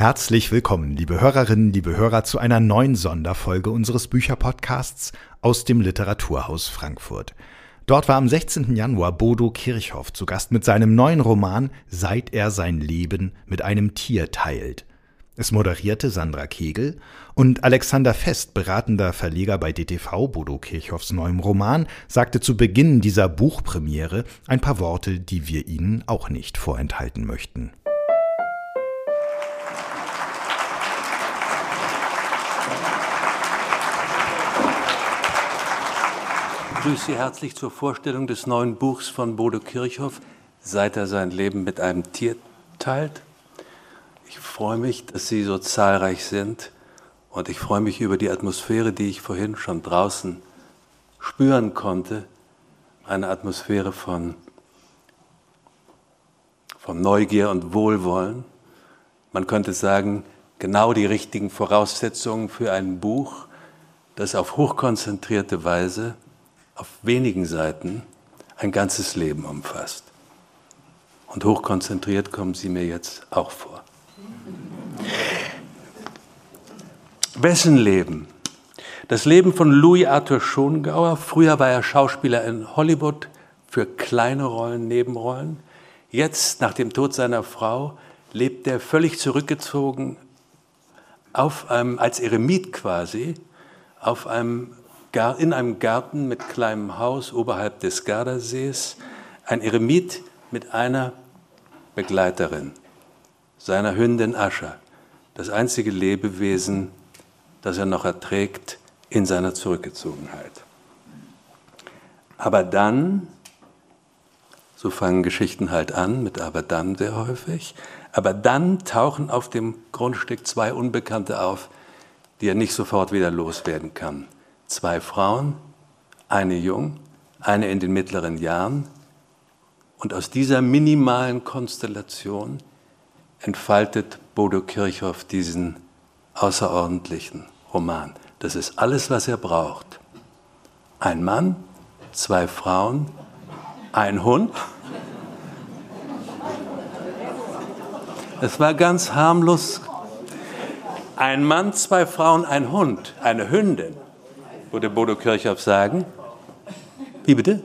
Herzlich willkommen, liebe Hörerinnen, liebe Hörer, zu einer neuen Sonderfolge unseres Bücherpodcasts aus dem Literaturhaus Frankfurt. Dort war am 16. Januar Bodo Kirchhoff zu Gast mit seinem neuen Roman Seit er sein Leben mit einem Tier teilt. Es moderierte Sandra Kegel und Alexander Fest, beratender Verleger bei DTV Bodo Kirchhoffs neuem Roman, sagte zu Beginn dieser Buchpremiere ein paar Worte, die wir Ihnen auch nicht vorenthalten möchten. Ich grüße Sie herzlich zur Vorstellung des neuen Buchs von Bodo Kirchhoff, seit er sein Leben mit einem Tier teilt. Ich freue mich, dass Sie so zahlreich sind und ich freue mich über die Atmosphäre, die ich vorhin schon draußen spüren konnte. Eine Atmosphäre von, von Neugier und Wohlwollen. Man könnte sagen, genau die richtigen Voraussetzungen für ein Buch, das auf hochkonzentrierte Weise, auf wenigen Seiten, ein ganzes Leben umfasst. Und hochkonzentriert kommen Sie mir jetzt auch vor. Wessen Leben? Das Leben von Louis Arthur Schongauer. Früher war er Schauspieler in Hollywood für kleine Rollen, Nebenrollen. Jetzt, nach dem Tod seiner Frau, lebt er völlig zurückgezogen auf einem, als Eremit quasi, auf einem, in einem Garten mit kleinem Haus oberhalb des Gardasees. Ein Eremit mit einer Begleiterin, seiner Hündin Ascha, das einzige Lebewesen, das er noch erträgt in seiner Zurückgezogenheit. Aber dann, so fangen Geschichten halt an, mit aber dann sehr häufig, aber dann tauchen auf dem Grundstück zwei Unbekannte auf, die er nicht sofort wieder loswerden kann. Zwei Frauen, eine jung, eine in den mittleren Jahren. Und aus dieser minimalen Konstellation entfaltet Bodo Kirchhoff diesen außerordentlichen Roman. Das ist alles, was er braucht. Ein Mann, zwei Frauen, ein Hund. Es war ganz harmlos. Ein Mann, zwei Frauen, ein Hund, eine Hündin, würde Bodo Kirchhoff sagen. Wie bitte?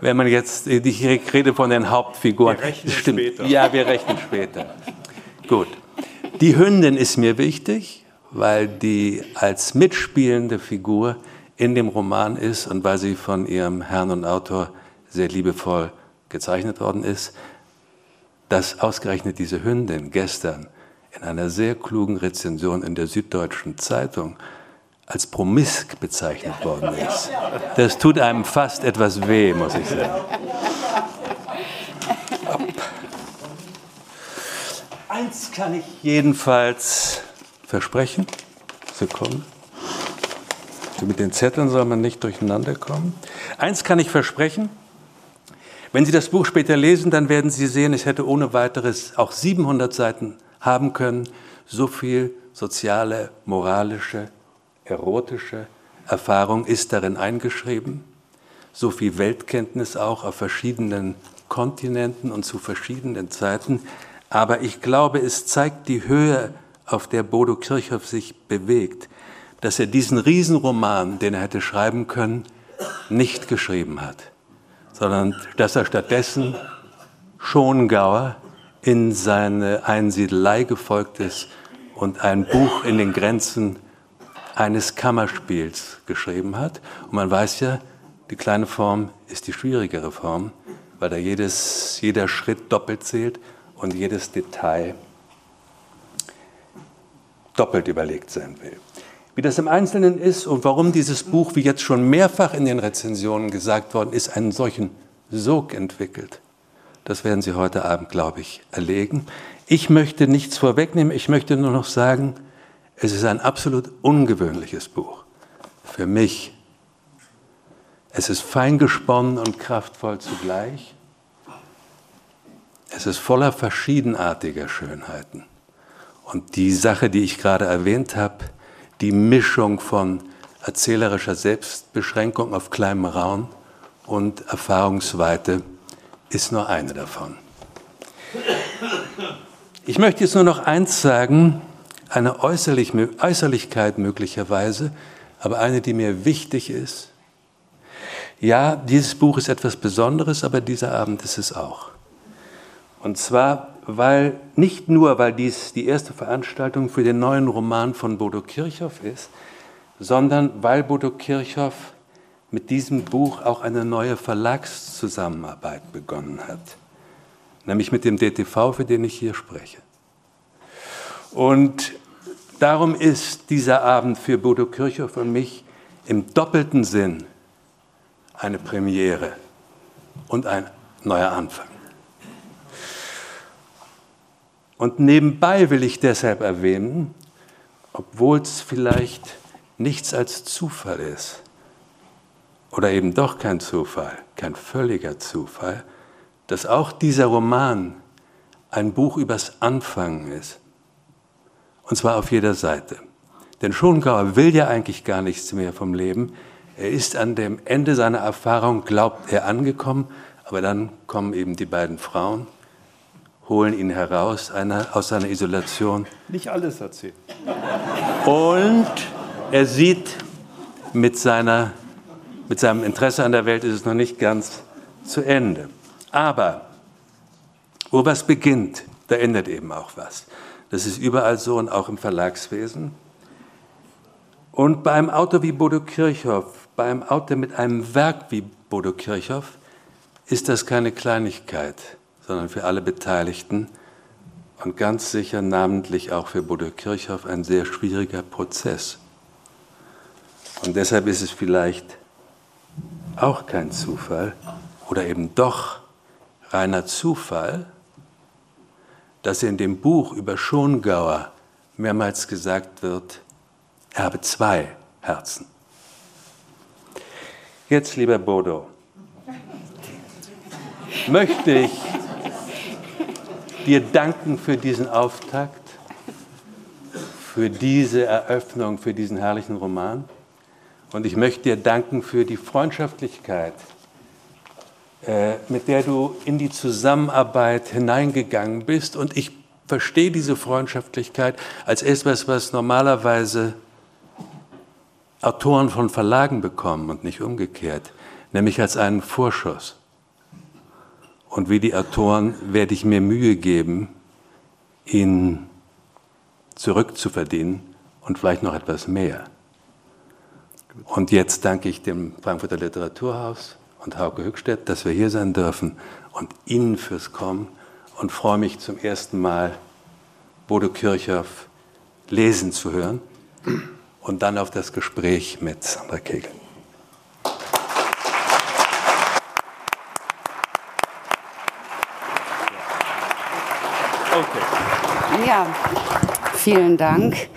Wenn man jetzt, ich rede von den Hauptfiguren. Wir rechnen Stimmt. später. Ja, wir rechnen später. Gut. Die Hündin ist mir wichtig, weil die als mitspielende Figur in dem Roman ist und weil sie von ihrem Herrn und Autor sehr liebevoll gezeichnet worden ist, dass ausgerechnet diese Hündin gestern in einer sehr klugen Rezension in der Süddeutschen Zeitung als promisk bezeichnet worden ist. Das tut einem fast etwas weh, muss ich sagen. Eins kann ich jedenfalls versprechen. Sekunde. Mit den Zetteln soll man nicht durcheinander kommen. Eins kann ich versprechen. Wenn Sie das Buch später lesen, dann werden Sie sehen, es hätte ohne weiteres auch 700 Seiten haben können. So viel soziale, moralische, erotische Erfahrung ist darin eingeschrieben. So viel Weltkenntnis auch auf verschiedenen Kontinenten und zu verschiedenen Zeiten. Aber ich glaube, es zeigt die Höhe, auf der Bodo Kirchhoff sich bewegt, dass er diesen Riesenroman, den er hätte schreiben können, nicht geschrieben hat, sondern dass er stattdessen Schongauer in seine Einsiedelei gefolgt ist und ein Buch in den Grenzen eines Kammerspiels geschrieben hat. Und man weiß ja, die kleine Form ist die schwierigere Form, weil da jedes, jeder Schritt doppelt zählt und jedes Detail doppelt überlegt sein will. Wie das im Einzelnen ist und warum dieses Buch, wie jetzt schon mehrfach in den Rezensionen gesagt worden ist, einen solchen Sog entwickelt, das werden Sie heute Abend, glaube ich, erlegen. Ich möchte nichts vorwegnehmen, ich möchte nur noch sagen, es ist ein absolut ungewöhnliches Buch. Für mich. Es ist fein gesponnen und kraftvoll zugleich. Es ist voller verschiedenartiger Schönheiten. Und die Sache, die ich gerade erwähnt habe, die Mischung von erzählerischer Selbstbeschränkung auf kleinem Raum und Erfahrungsweite, ist nur eine davon. Ich möchte jetzt nur noch eins sagen, eine Äußerlich Äußerlichkeit möglicherweise, aber eine, die mir wichtig ist. Ja, dieses Buch ist etwas Besonderes, aber dieser Abend ist es auch. Und zwar, weil nicht nur, weil dies die erste Veranstaltung für den neuen Roman von Bodo Kirchhoff ist, sondern weil Bodo Kirchhoff mit diesem Buch auch eine neue Verlagszusammenarbeit begonnen hat, nämlich mit dem DTV, für den ich hier spreche. Und darum ist dieser Abend für Bodo Kirchhoff und mich im doppelten Sinn eine Premiere und ein neuer Anfang. Und nebenbei will ich deshalb erwähnen, obwohl es vielleicht nichts als Zufall ist, oder eben doch kein Zufall, kein völliger Zufall, dass auch dieser Roman ein Buch übers Anfangen ist. Und zwar auf jeder Seite. Denn Schongauer will ja eigentlich gar nichts mehr vom Leben. Er ist an dem Ende seiner Erfahrung, glaubt er, angekommen. Aber dann kommen eben die beiden Frauen, holen ihn heraus eine, aus seiner Isolation. Nicht alles erzählen. Und er sieht mit seiner mit seinem Interesse an der Welt ist es noch nicht ganz zu Ende. Aber wo was beginnt, da ändert eben auch was. Das ist überall so und auch im Verlagswesen. Und beim Autor wie Bodo Kirchhoff, beim Autor mit einem Werk wie Bodo Kirchhoff, ist das keine Kleinigkeit, sondern für alle Beteiligten und ganz sicher namentlich auch für Bodo Kirchhoff ein sehr schwieriger Prozess. Und deshalb ist es vielleicht auch kein Zufall oder eben doch reiner Zufall, dass in dem Buch über Schongauer mehrmals gesagt wird, er habe zwei Herzen. Jetzt, lieber Bodo, möchte ich dir danken für diesen Auftakt, für diese Eröffnung, für diesen herrlichen Roman. Und ich möchte dir danken für die Freundschaftlichkeit, mit der du in die Zusammenarbeit hineingegangen bist. Und ich verstehe diese Freundschaftlichkeit als etwas, was normalerweise Autoren von Verlagen bekommen und nicht umgekehrt, nämlich als einen Vorschuss. Und wie die Autoren werde ich mir Mühe geben, ihn zurückzuverdienen und vielleicht noch etwas mehr. Und jetzt danke ich dem Frankfurter Literaturhaus und Hauke Hückstedt, dass wir hier sein dürfen und Ihnen fürs Kommen und freue mich zum ersten Mal Bodo Kirchhoff lesen zu hören und dann auf das Gespräch mit Sandra Kegel. Okay. Ja, vielen Dank.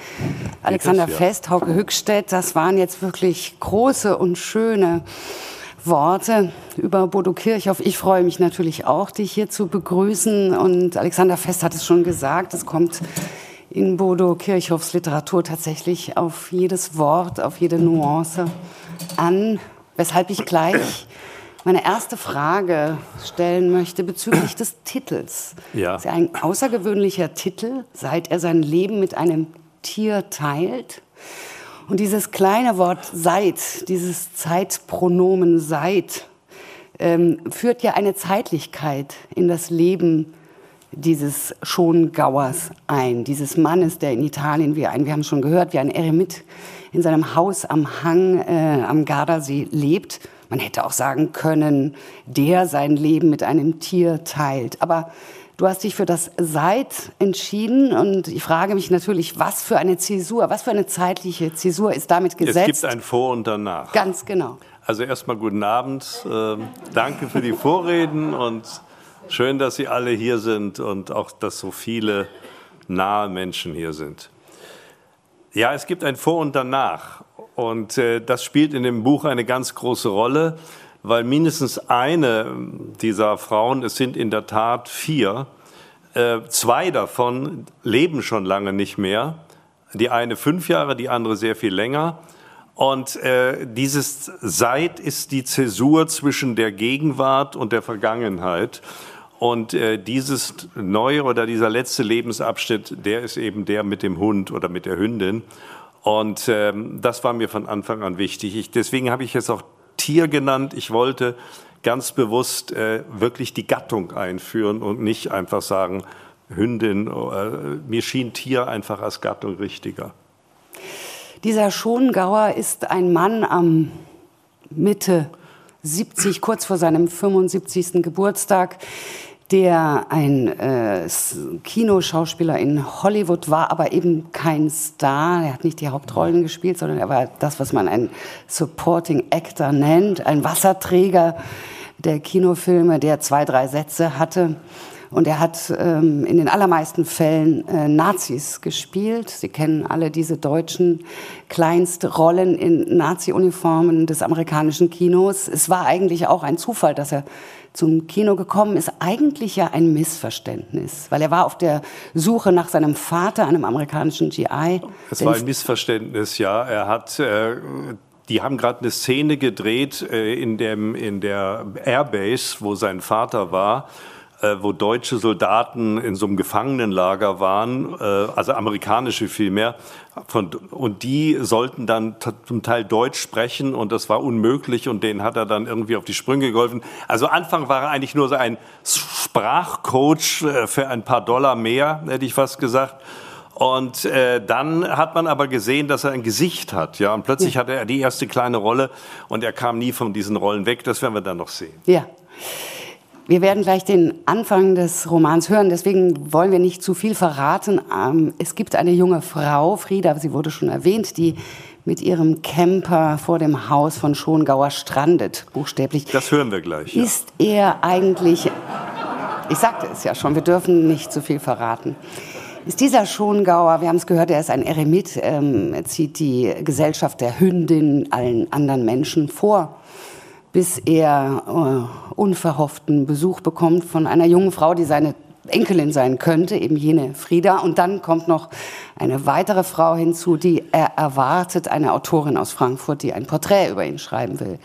Alexander Fest, Hauke Hückstedt, das waren jetzt wirklich große und schöne Worte über Bodo Kirchhoff. Ich freue mich natürlich auch, dich hier zu begrüßen. Und Alexander Fest hat es schon gesagt, es kommt in Bodo Kirchhoffs Literatur tatsächlich auf jedes Wort, auf jede Nuance an, weshalb ich gleich meine erste Frage stellen möchte bezüglich des Titels. Ja. Das ist ja ein außergewöhnlicher Titel, seit er sein Leben mit einem Tier teilt. Und dieses kleine Wort seit, dieses Zeitpronomen seit, ähm, führt ja eine Zeitlichkeit in das Leben dieses Schongauers ein, dieses Mannes, der in Italien, wie ein, wir haben schon gehört, wie ein Eremit in seinem Haus am Hang äh, am Gardasee lebt. Man hätte auch sagen können, der sein Leben mit einem Tier teilt. Aber Du hast dich für das Seit entschieden und ich frage mich natürlich, was für eine Zäsur, was für eine zeitliche Zäsur ist damit gesetzt? Es gibt ein Vor und Danach. Ganz genau. Also erstmal guten Abend. Ähm, danke für die Vorreden und schön, dass Sie alle hier sind und auch, dass so viele nahe Menschen hier sind. Ja, es gibt ein Vor und Danach und äh, das spielt in dem Buch eine ganz große Rolle weil mindestens eine dieser Frauen, es sind in der Tat vier, äh, zwei davon leben schon lange nicht mehr. Die eine fünf Jahre, die andere sehr viel länger. Und äh, dieses Seit ist die Zäsur zwischen der Gegenwart und der Vergangenheit. Und äh, dieses neue oder dieser letzte Lebensabschnitt, der ist eben der mit dem Hund oder mit der Hündin. Und ähm, das war mir von Anfang an wichtig. Ich, deswegen habe ich es auch Tier genannt. Ich wollte ganz bewusst äh, wirklich die Gattung einführen und nicht einfach sagen Hündin. Äh, mir schien Tier einfach als Gattung richtiger. Dieser Schongauer ist ein Mann am Mitte 70, kurz vor seinem 75. Geburtstag, der ein äh, Kinoschauspieler in Hollywood war, aber eben kein Star. Er hat nicht die Hauptrollen gespielt, sondern er war das, was man ein Supporting Actor nennt, ein Wasserträger der Kinofilme, der zwei, drei Sätze hatte. Und er hat ähm, in den allermeisten Fällen äh, Nazis gespielt. Sie kennen alle diese deutschen Kleinstrollen in Nazi-Uniformen des amerikanischen Kinos. Es war eigentlich auch ein Zufall, dass er zum Kino gekommen ist. Eigentlich ja ein Missverständnis, weil er war auf der Suche nach seinem Vater, einem amerikanischen GI. Es war ein Missverständnis, ja. Er hat äh, die haben gerade eine Szene gedreht äh, in, dem, in der Airbase, wo sein Vater war äh, wo deutsche Soldaten in so einem Gefangenenlager waren, äh, also amerikanische vielmehr, von, und die sollten dann zum Teil Deutsch sprechen und das war unmöglich und denen hat er dann irgendwie auf die Sprünge geholfen. Also Anfang war er eigentlich nur so ein Sprachcoach äh, für ein paar Dollar mehr, hätte ich fast gesagt. Und äh, dann hat man aber gesehen, dass er ein Gesicht hat, ja. Und plötzlich ja. hatte er die erste kleine Rolle und er kam nie von diesen Rollen weg. Das werden wir dann noch sehen. Ja. Wir werden gleich den Anfang des Romans hören, deswegen wollen wir nicht zu viel verraten. Ähm, es gibt eine junge Frau, Frieda, sie wurde schon erwähnt, die mit ihrem Camper vor dem Haus von Schongauer strandet, buchstäblich. Das hören wir gleich. Ja. Ist er eigentlich, ich sagte es ja schon, wir dürfen nicht zu viel verraten. Ist dieser Schongauer, wir haben es gehört, er ist ein Eremit, ähm, er zieht die Gesellschaft der Hündin allen anderen Menschen vor bis er äh, unverhofften Besuch bekommt von einer jungen Frau, die seine Enkelin sein könnte, eben jene Frieda. Und dann kommt noch eine weitere Frau hinzu, die er erwartet, eine Autorin aus Frankfurt, die ein Porträt über ihn schreiben will.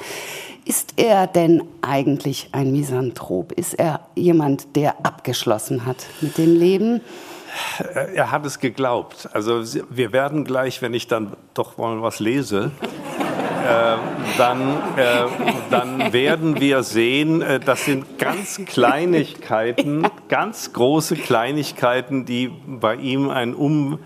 Ist er denn eigentlich ein Misanthrop? Ist er jemand, der abgeschlossen hat mit dem Leben? Er hat es geglaubt. Also wir werden gleich, wenn ich dann doch mal was lese, dann, äh, dann werden wir sehen, äh, das sind ganz Kleinigkeiten, ganz große Kleinigkeiten, die bei ihm ein Um,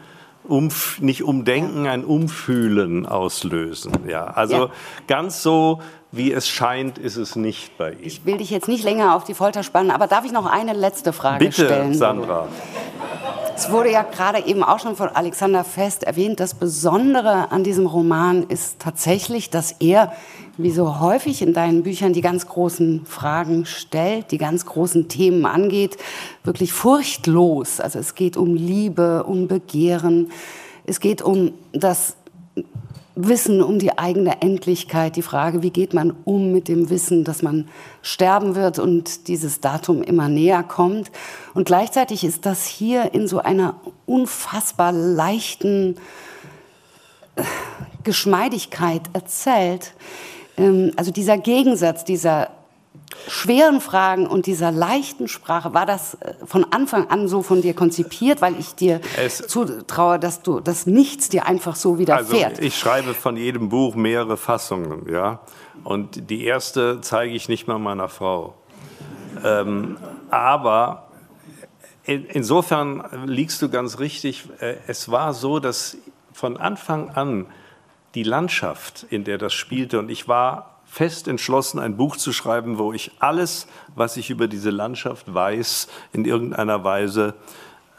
um, nicht Umdenken, ein Umfühlen auslösen. Ja, also ja. ganz so wie es scheint, ist es nicht bei ihm. Ich will dich jetzt nicht länger auf die Folter spannen, aber darf ich noch eine letzte Frage Bitte, stellen? Bitte, Sandra. Es wurde ja gerade eben auch schon von Alexander Fest erwähnt, das Besondere an diesem Roman ist tatsächlich, dass er, wie so häufig in deinen Büchern, die ganz großen Fragen stellt, die ganz großen Themen angeht, wirklich furchtlos. Also es geht um Liebe, um Begehren, es geht um das Wissen um die eigene Endlichkeit, die Frage, wie geht man um mit dem Wissen, dass man sterben wird und dieses Datum immer näher kommt. Und gleichzeitig ist das hier in so einer unfassbar leichten äh, Geschmeidigkeit erzählt. Ähm, also dieser Gegensatz, dieser schweren Fragen und dieser leichten Sprache, war das äh, von Anfang an so von dir konzipiert, weil ich dir es zutraue, dass du, dass nichts dir einfach so widerfährt? Also ich schreibe von jedem Buch mehrere Fassungen, ja. Und die erste zeige ich nicht mal meiner Frau. Ähm, aber in, insofern liegst du ganz richtig. Äh, es war so, dass von Anfang an die Landschaft, in der das spielte, und ich war fest entschlossen, ein Buch zu schreiben, wo ich alles, was ich über diese Landschaft weiß, in irgendeiner Weise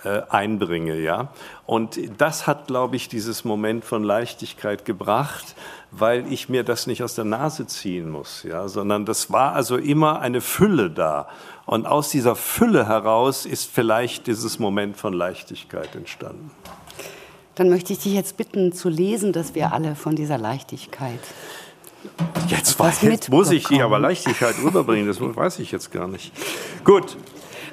äh, einbringe, ja. Und das hat, glaube ich, dieses Moment von Leichtigkeit gebracht, weil ich mir das nicht aus der Nase ziehen muss, ja, sondern das war also immer eine Fülle da. Und aus dieser Fülle heraus ist vielleicht dieses Moment von Leichtigkeit entstanden. Dann möchte ich dich jetzt bitten zu lesen, dass wir alle von dieser Leichtigkeit Jetzt, war, jetzt muss ich die aber Leichtigkeit rüberbringen, das weiß ich jetzt gar nicht. Gut.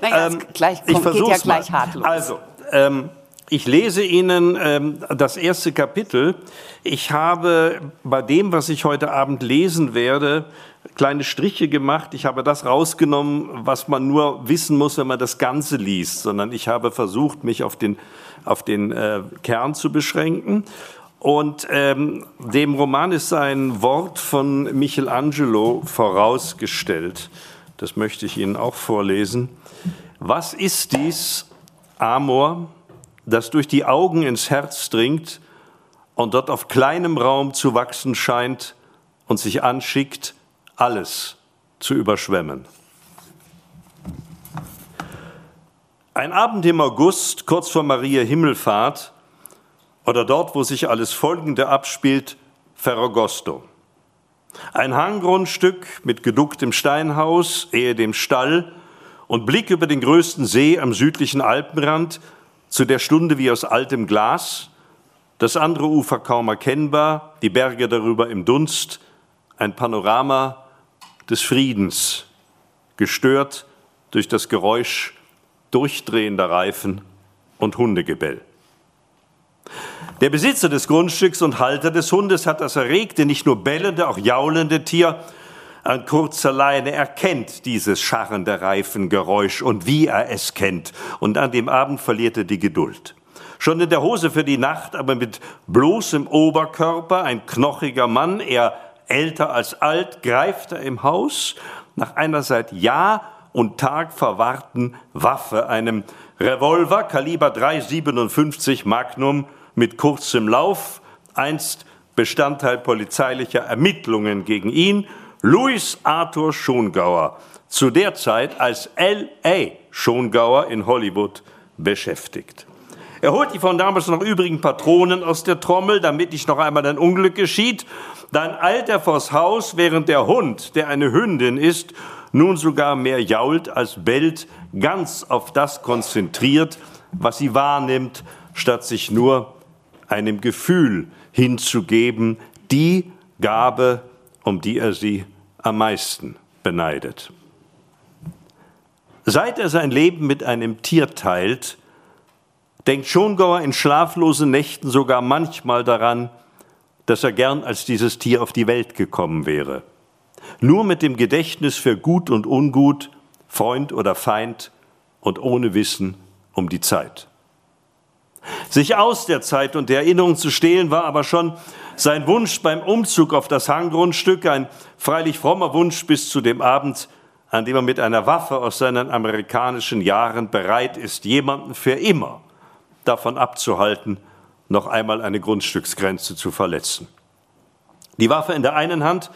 Naja, ähm, gleich kommt, geht ja gleich hart los. Also, ähm, ich lese Ihnen ähm, das erste Kapitel. Ich habe bei dem, was ich heute Abend lesen werde, kleine Striche gemacht. Ich habe das rausgenommen, was man nur wissen muss, wenn man das Ganze liest, sondern ich habe versucht, mich auf den, auf den äh, Kern zu beschränken. Und ähm, dem Roman ist ein Wort von Michelangelo vorausgestellt. Das möchte ich Ihnen auch vorlesen. Was ist dies, Amor? das durch die Augen ins Herz dringt und dort auf kleinem Raum zu wachsen scheint und sich anschickt, alles zu überschwemmen. Ein Abend im August, kurz vor Maria Himmelfahrt, oder dort, wo sich alles Folgende abspielt, Ferragosto. Ein Hanggrundstück mit geducktem Steinhaus, ehe dem Stall und Blick über den größten See am südlichen Alpenrand, zu der Stunde wie aus altem Glas, das andere Ufer kaum erkennbar, die Berge darüber im Dunst, ein Panorama des Friedens, gestört durch das Geräusch durchdrehender Reifen und Hundegebell. Der Besitzer des Grundstücks und Halter des Hundes hat das erregte, nicht nur bellende, auch jaulende Tier an kurzer Leine. Er kennt dieses scharrende Reifengeräusch und wie er es kennt. Und an dem Abend verliert er die Geduld. Schon in der Hose für die Nacht, aber mit bloßem Oberkörper, ein knochiger Mann, er älter als alt, greift er im Haus nach einer seit Jahr und Tag verwahrten Waffe, einem Revolver Kaliber 357 Magnum mit kurzem Lauf, einst Bestandteil polizeilicher Ermittlungen gegen ihn Louis Arthur Schongauer, zu der Zeit als L.A. Schongauer in Hollywood beschäftigt. Er holt die von damals noch übrigen Patronen aus der Trommel, damit nicht noch einmal ein Unglück geschieht. Dann eilt er vors Haus, während der Hund, der eine Hündin ist, nun sogar mehr jault als bellt, ganz auf das konzentriert, was sie wahrnimmt, statt sich nur einem Gefühl hinzugeben, die Gabe um die er sie am meisten beneidet. Seit er sein Leben mit einem Tier teilt, denkt Schongauer in schlaflosen Nächten sogar manchmal daran, dass er gern als dieses Tier auf die Welt gekommen wäre. Nur mit dem Gedächtnis für Gut und Ungut, Freund oder Feind und ohne Wissen um die Zeit. Sich aus der Zeit und der Erinnerung zu stehlen, war aber schon sein Wunsch beim Umzug auf das Hanggrundstück, ein freilich frommer Wunsch bis zu dem Abend, an dem er mit einer Waffe aus seinen amerikanischen Jahren bereit ist, jemanden für immer davon abzuhalten, noch einmal eine Grundstücksgrenze zu verletzen. Die Waffe in der einen Hand,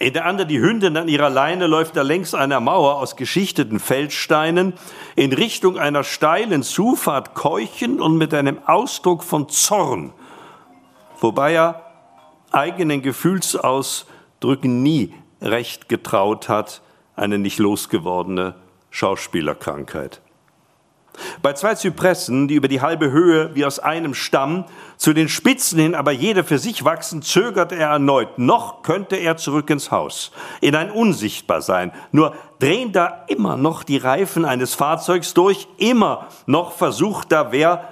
in der anderen die Hündin an ihrer Leine läuft er längs einer Mauer aus geschichteten Feldsteinen in Richtung einer steilen Zufahrt keuchend und mit einem Ausdruck von Zorn, wobei er eigenen Gefühlsausdrücken nie recht getraut hat, eine nicht losgewordene Schauspielerkrankheit. Bei zwei Zypressen, die über die halbe Höhe wie aus einem Stamm zu den Spitzen hin aber jede für sich wachsen, zögert er erneut. Noch könnte er zurück ins Haus, in ein Unsichtbarsein. Nur drehen da immer noch die Reifen eines Fahrzeugs durch, immer noch versucht da wer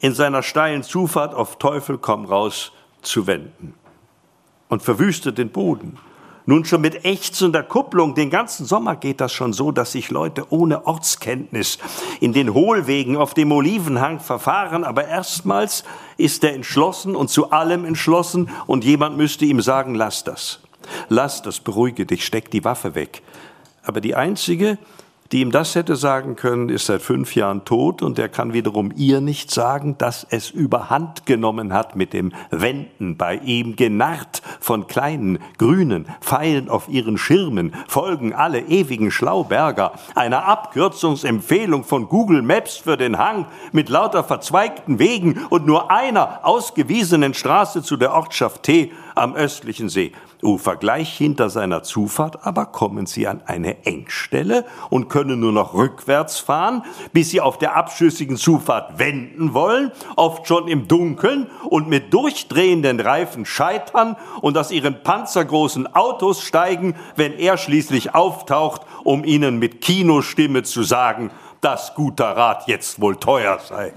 in seiner steilen Zufahrt auf Teufel komm raus zu wenden und verwüstet den Boden. Nun schon mit ächzender Kupplung, den ganzen Sommer geht das schon so, dass sich Leute ohne Ortskenntnis in den Hohlwegen auf dem Olivenhang verfahren, aber erstmals ist er entschlossen und zu allem entschlossen und jemand müsste ihm sagen, lass das. Lass das, beruhige dich, steck die Waffe weg. Aber die einzige, die ihm das hätte sagen können, ist seit fünf Jahren tot und er kann wiederum ihr nicht sagen, dass es überhand genommen hat mit dem Wenden bei ihm, genarrt von kleinen grünen Pfeilen auf ihren Schirmen, folgen alle ewigen Schlauberger, einer Abkürzungsempfehlung von Google Maps für den Hang mit lauter verzweigten Wegen und nur einer ausgewiesenen Straße zu der Ortschaft T am östlichen See. Ufer. Gleich hinter seiner Zufahrt aber kommen sie an eine Engstelle und können können nur noch rückwärts fahren, bis sie auf der abschüssigen Zufahrt wenden wollen, oft schon im Dunkeln und mit durchdrehenden Reifen scheitern und aus ihren panzergroßen Autos steigen, wenn er schließlich auftaucht, um ihnen mit Kinostimme zu sagen, dass guter Rat jetzt wohl teuer sei.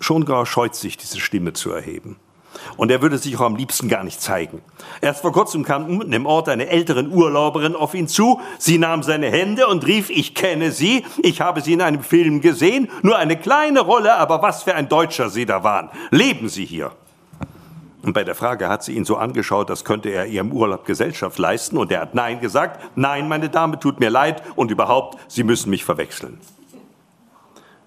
Schongau scheut sich, diese Stimme zu erheben. Und er würde sich auch am liebsten gar nicht zeigen. Erst vor kurzem kam unten im Ort eine ältere Urlauberin auf ihn zu. Sie nahm seine Hände und rief, ich kenne Sie, ich habe Sie in einem Film gesehen, nur eine kleine Rolle, aber was für ein Deutscher Sie da waren. Leben Sie hier? Und bei der Frage hat sie ihn so angeschaut, als könnte er ihrem Urlaub Gesellschaft leisten. Und er hat Nein gesagt. Nein, meine Dame, tut mir leid. Und überhaupt, Sie müssen mich verwechseln.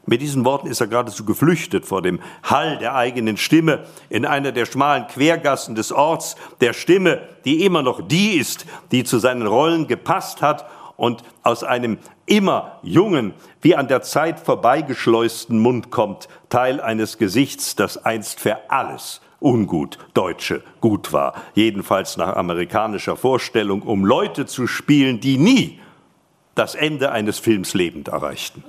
Mit diesen Worten ist er geradezu geflüchtet vor dem Hall der eigenen Stimme in einer der schmalen Quergassen des Orts, der Stimme, die immer noch die ist, die zu seinen Rollen gepasst hat und aus einem immer jungen, wie an der Zeit vorbeigeschleusten Mund kommt, Teil eines Gesichts, das einst für alles ungut Deutsche gut war, jedenfalls nach amerikanischer Vorstellung, um Leute zu spielen, die nie das Ende eines Films lebend erreichten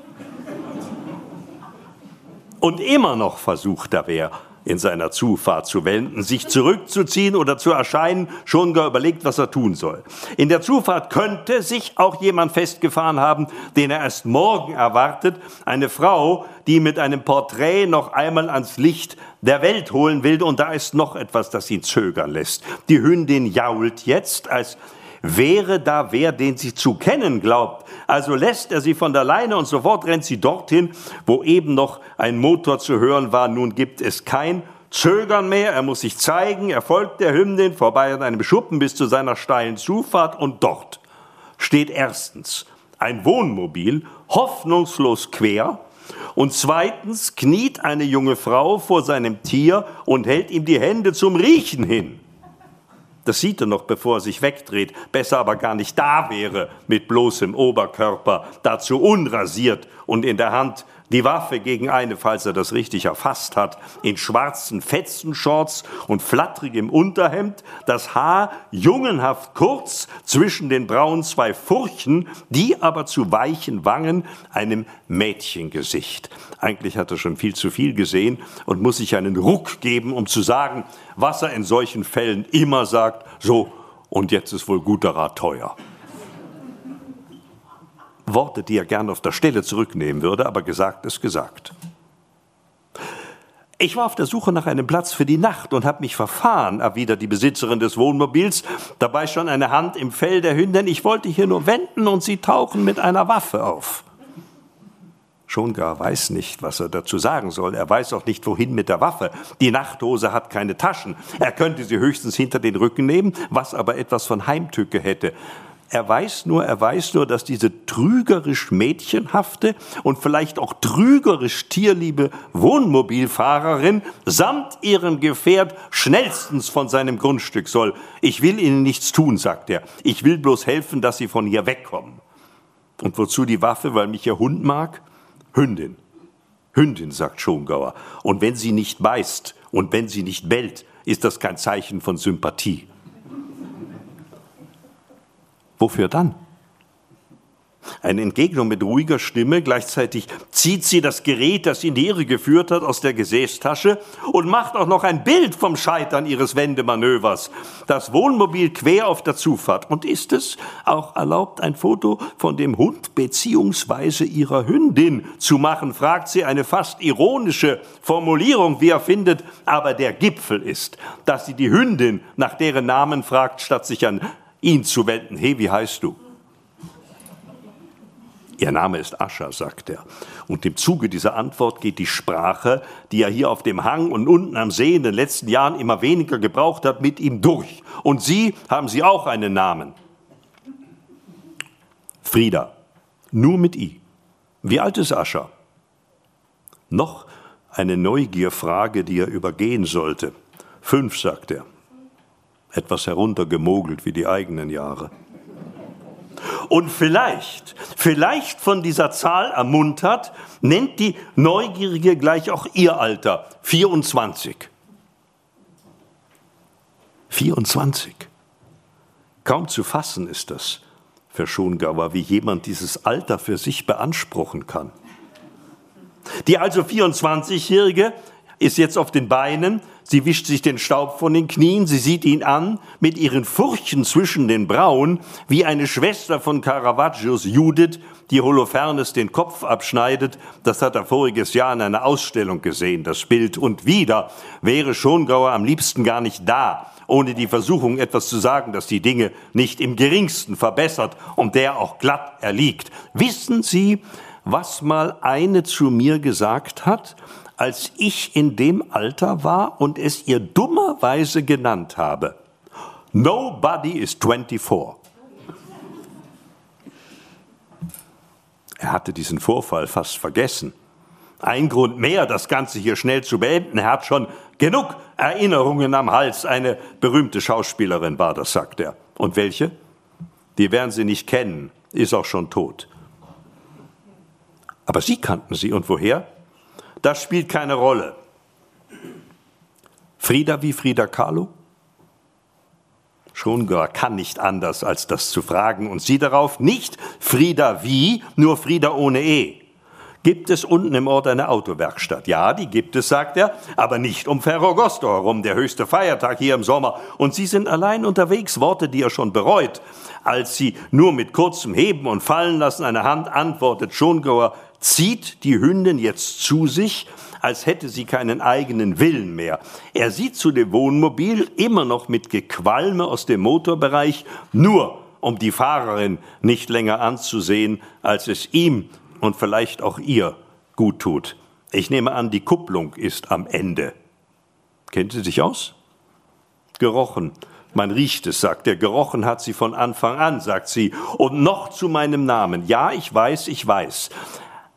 und immer noch versucht er wäre, in seiner Zufahrt zu wenden, sich zurückzuziehen oder zu erscheinen, schon gar überlegt, was er tun soll. In der Zufahrt könnte sich auch jemand festgefahren haben, den er erst morgen erwartet, eine Frau, die mit einem Porträt noch einmal ans Licht der Welt holen will, und da ist noch etwas, das ihn zögern lässt. Die Hündin jault jetzt, als wäre da wer, den sie zu kennen glaubt. Also lässt er sie von der Leine und sofort rennt sie dorthin, wo eben noch ein Motor zu hören war. Nun gibt es kein Zögern mehr, er muss sich zeigen, er folgt der Hündin vorbei an einem Schuppen bis zu seiner steilen Zufahrt und dort steht erstens ein Wohnmobil, hoffnungslos quer, und zweitens kniet eine junge Frau vor seinem Tier und hält ihm die Hände zum Riechen hin. Das sieht er noch, bevor er sich wegdreht. Besser aber gar nicht da wäre, mit bloßem Oberkörper, dazu unrasiert und in der Hand die Waffe gegen eine, falls er das richtig erfasst hat, in schwarzen Fetzenshorts und flatterigem Unterhemd, das Haar jungenhaft kurz zwischen den Brauen zwei Furchen, die aber zu weichen Wangen einem Mädchengesicht. Eigentlich hat er schon viel zu viel gesehen und muss sich einen Ruck geben, um zu sagen, was er in solchen Fällen immer sagt, so, und jetzt ist wohl guter Rat teuer. Worte, die er gern auf der Stelle zurücknehmen würde, aber gesagt ist gesagt. Ich war auf der Suche nach einem Platz für die Nacht und habe mich verfahren, erwidert die Besitzerin des Wohnmobils, dabei schon eine Hand im Fell der Hündin. Ich wollte hier nur wenden und sie tauchen mit einer Waffe auf. Schon gar weiß nicht, was er dazu sagen soll. Er weiß auch nicht, wohin mit der Waffe. Die Nachthose hat keine Taschen. Er könnte sie höchstens hinter den Rücken nehmen, was aber etwas von Heimtücke hätte. Er weiß nur, er weiß nur, dass diese trügerisch mädchenhafte und vielleicht auch trügerisch tierliebe Wohnmobilfahrerin samt ihrem Gefährt schnellstens von seinem Grundstück soll. Ich will ihnen nichts tun, sagt er. Ich will bloß helfen, dass sie von hier wegkommen. Und wozu die Waffe, weil mich ihr Hund mag? Hündin. Hündin, sagt Schongauer. Und wenn sie nicht beißt und wenn sie nicht bellt, ist das kein Zeichen von Sympathie. Wofür dann? Eine Entgegnung mit ruhiger Stimme, gleichzeitig zieht sie das Gerät, das in die Irre geführt hat, aus der Gesäßtasche und macht auch noch ein Bild vom Scheitern ihres Wendemanövers. Das Wohnmobil quer auf der Zufahrt. Und ist es auch erlaubt, ein Foto von dem Hund beziehungsweise ihrer Hündin zu machen, fragt sie eine fast ironische Formulierung, wie er findet, aber der Gipfel ist, dass sie die Hündin nach deren Namen fragt, statt sich an ihn zu wenden. Hey, wie heißt du? Ihr Name ist Ascha, sagt er. Und im Zuge dieser Antwort geht die Sprache, die er hier auf dem Hang und unten am See in den letzten Jahren immer weniger gebraucht hat, mit ihm durch. Und Sie haben Sie auch einen Namen. Frieda. Nur mit I. Wie alt ist Ascha? Noch eine Neugierfrage, die er übergehen sollte. Fünf, sagt er etwas heruntergemogelt wie die eigenen Jahre. Und vielleicht, vielleicht von dieser Zahl ermuntert, nennt die Neugierige gleich auch ihr Alter, 24. 24. Kaum zu fassen ist das für Schongauer, wie jemand dieses Alter für sich beanspruchen kann. Die also 24-Jährige ist jetzt auf den Beinen, sie wischt sich den Staub von den Knien, sie sieht ihn an mit ihren Furchen zwischen den Brauen, wie eine Schwester von Caravaggios Judith, die Holofernes den Kopf abschneidet. Das hat er voriges Jahr in einer Ausstellung gesehen, das Bild. Und wieder wäre Schongauer am liebsten gar nicht da, ohne die Versuchung etwas zu sagen, das die Dinge nicht im geringsten verbessert und der auch glatt erliegt. Wissen Sie, was mal eine zu mir gesagt hat, als ich in dem Alter war und es ihr dummerweise genannt habe. Nobody is 24. Er hatte diesen Vorfall fast vergessen. Ein Grund mehr, das Ganze hier schnell zu beenden. Er hat schon genug Erinnerungen am Hals. Eine berühmte Schauspielerin war das, sagt er. Und welche? Die werden Sie nicht kennen, ist auch schon tot. Aber Sie kannten sie. Und woher? Das spielt keine Rolle. Frieda wie Frieda Kahlo? Schongauer kann nicht anders, als das zu fragen. Und sie darauf nicht Frieda wie, nur Frieda ohne E. Gibt es unten im Ort eine Autowerkstatt? Ja, die gibt es, sagt er, aber nicht um Ferragosto herum, der höchste Feiertag hier im Sommer. Und Sie sind allein unterwegs, Worte, die er schon bereut. Als Sie nur mit kurzem Heben und Fallen lassen eine Hand antwortet Schongauer, zieht die Hündin jetzt zu sich, als hätte sie keinen eigenen Willen mehr. Er sieht zu dem Wohnmobil immer noch mit Gequalme aus dem Motorbereich, nur um die Fahrerin nicht länger anzusehen, als es ihm und vielleicht auch ihr gut tut. Ich nehme an, die Kupplung ist am Ende. Kennt sie sich aus? Gerochen. Man riecht es, sagt er. Gerochen hat sie von Anfang an, sagt sie. Und noch zu meinem Namen. Ja, ich weiß, ich weiß.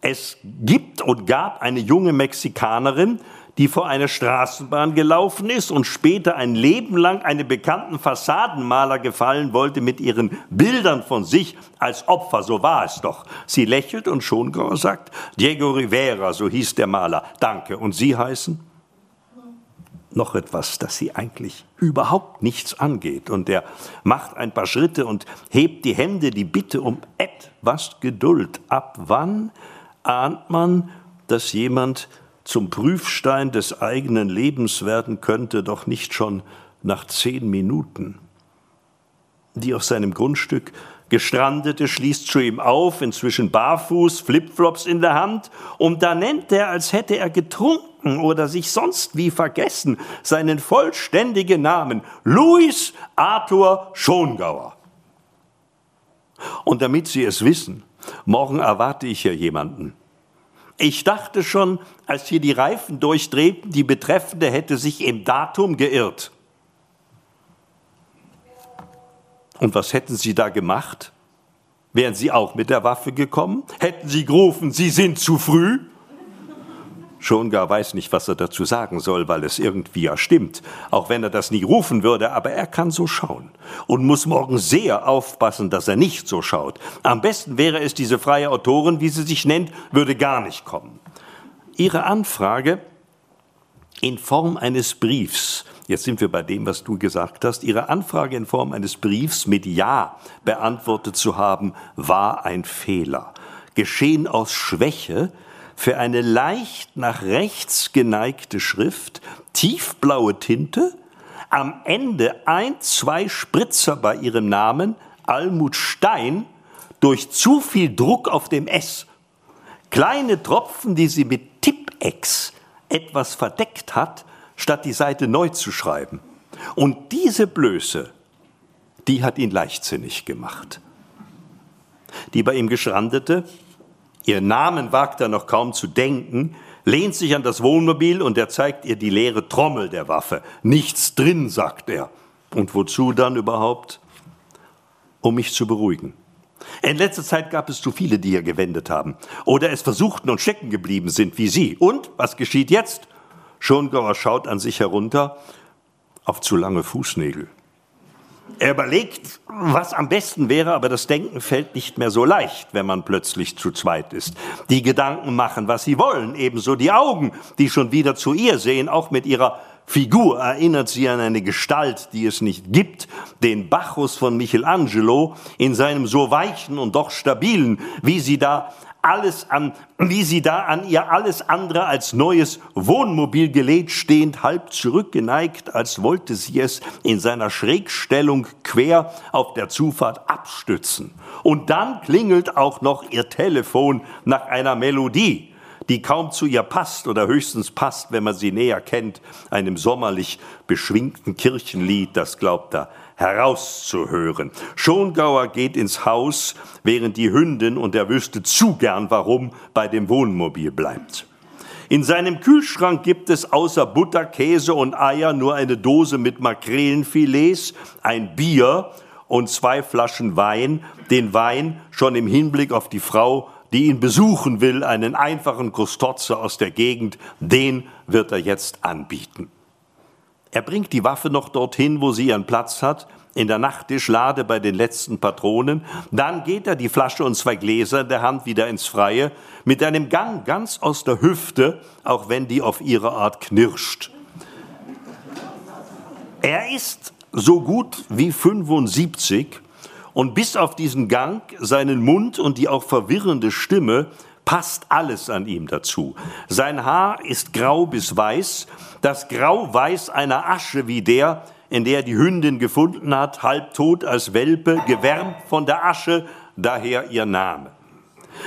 Es gibt und gab eine junge Mexikanerin, die vor einer Straßenbahn gelaufen ist und später ein Leben lang einen bekannten Fassadenmaler gefallen wollte mit ihren Bildern von sich als Opfer. So war es doch. Sie lächelt und Schongauer sagt, Diego Rivera, so hieß der Maler. Danke. Und Sie heißen? Noch etwas, das Sie eigentlich überhaupt nichts angeht. Und er macht ein paar Schritte und hebt die Hände, die Bitte um etwas Geduld. Ab wann ahnt man, dass jemand zum Prüfstein des eigenen Lebens werden könnte, doch nicht schon nach zehn Minuten. Die auf seinem Grundstück Gestrandete schließt zu ihm auf, inzwischen barfuß, Flipflops in der Hand, und da nennt er, als hätte er getrunken oder sich sonst wie vergessen, seinen vollständigen Namen, Louis Arthur Schongauer. Und damit Sie es wissen, Morgen erwarte ich hier jemanden. Ich dachte schon, als hier die Reifen durchdrehten, die Betreffende hätte sich im Datum geirrt. Und was hätten Sie da gemacht? Wären Sie auch mit der Waffe gekommen? Hätten Sie gerufen, Sie sind zu früh? Schon gar weiß nicht, was er dazu sagen soll, weil es irgendwie ja stimmt, auch wenn er das nie rufen würde, aber er kann so schauen und muss morgen sehr aufpassen, dass er nicht so schaut. Am besten wäre es, diese freie Autorin, wie sie sich nennt, würde gar nicht kommen. Ihre Anfrage in Form eines Briefs, jetzt sind wir bei dem, was du gesagt hast, Ihre Anfrage in Form eines Briefs mit Ja beantwortet zu haben, war ein Fehler. Geschehen aus Schwäche, für eine leicht nach rechts geneigte Schrift, tiefblaue Tinte, am Ende ein, zwei Spritzer bei ihrem Namen, Almut Stein, durch zu viel Druck auf dem S. Kleine Tropfen, die sie mit Tippex etwas verdeckt hat, statt die Seite neu zu schreiben. Und diese Blöße, die hat ihn leichtsinnig gemacht. Die bei ihm geschrandete, Ihr Namen wagt er noch kaum zu denken, lehnt sich an das Wohnmobil und er zeigt ihr die leere Trommel der Waffe. Nichts drin, sagt er. Und wozu dann überhaupt? Um mich zu beruhigen. In letzter Zeit gab es zu viele, die hier gewendet haben oder es versuchten und stecken geblieben sind wie Sie. Und was geschieht jetzt? Schongauer schaut an sich herunter auf zu lange Fußnägel. Er überlegt, was am besten wäre, aber das Denken fällt nicht mehr so leicht, wenn man plötzlich zu zweit ist. Die Gedanken machen, was sie wollen, ebenso die Augen, die schon wieder zu ihr sehen, auch mit ihrer Figur erinnert sie an eine Gestalt, die es nicht gibt, den Bacchus von Michelangelo in seinem so weichen und doch stabilen, wie sie da alles an, wie sie da an ihr alles andere als neues Wohnmobil gelehnt stehend, halb zurückgeneigt, als wollte sie es in seiner Schrägstellung quer auf der Zufahrt abstützen. Und dann klingelt auch noch ihr Telefon nach einer Melodie die kaum zu ihr passt oder höchstens passt, wenn man sie näher kennt, einem sommerlich beschwingten Kirchenlied, das glaubt er herauszuhören. Schongauer geht ins Haus, während die Hündin, und er wüsste zu gern warum, bei dem Wohnmobil bleibt. In seinem Kühlschrank gibt es außer Butter, Käse und Eier nur eine Dose mit Makrelenfilets, ein Bier und zwei Flaschen Wein, den Wein schon im Hinblick auf die Frau die ihn besuchen will, einen einfachen Kustotze aus der Gegend, den wird er jetzt anbieten. Er bringt die Waffe noch dorthin, wo sie ihren Platz hat, in der Nachttischlade bei den letzten Patronen. Dann geht er die Flasche und zwei Gläser in der Hand wieder ins Freie, mit einem Gang ganz aus der Hüfte, auch wenn die auf ihre Art knirscht. Er ist so gut wie 75 und bis auf diesen Gang, seinen Mund und die auch verwirrende Stimme passt alles an ihm dazu. Sein Haar ist grau bis weiß, das Grau-Weiß einer Asche wie der, in der die Hündin gefunden hat, halbtot als Welpe, gewärmt von der Asche, daher ihr Name.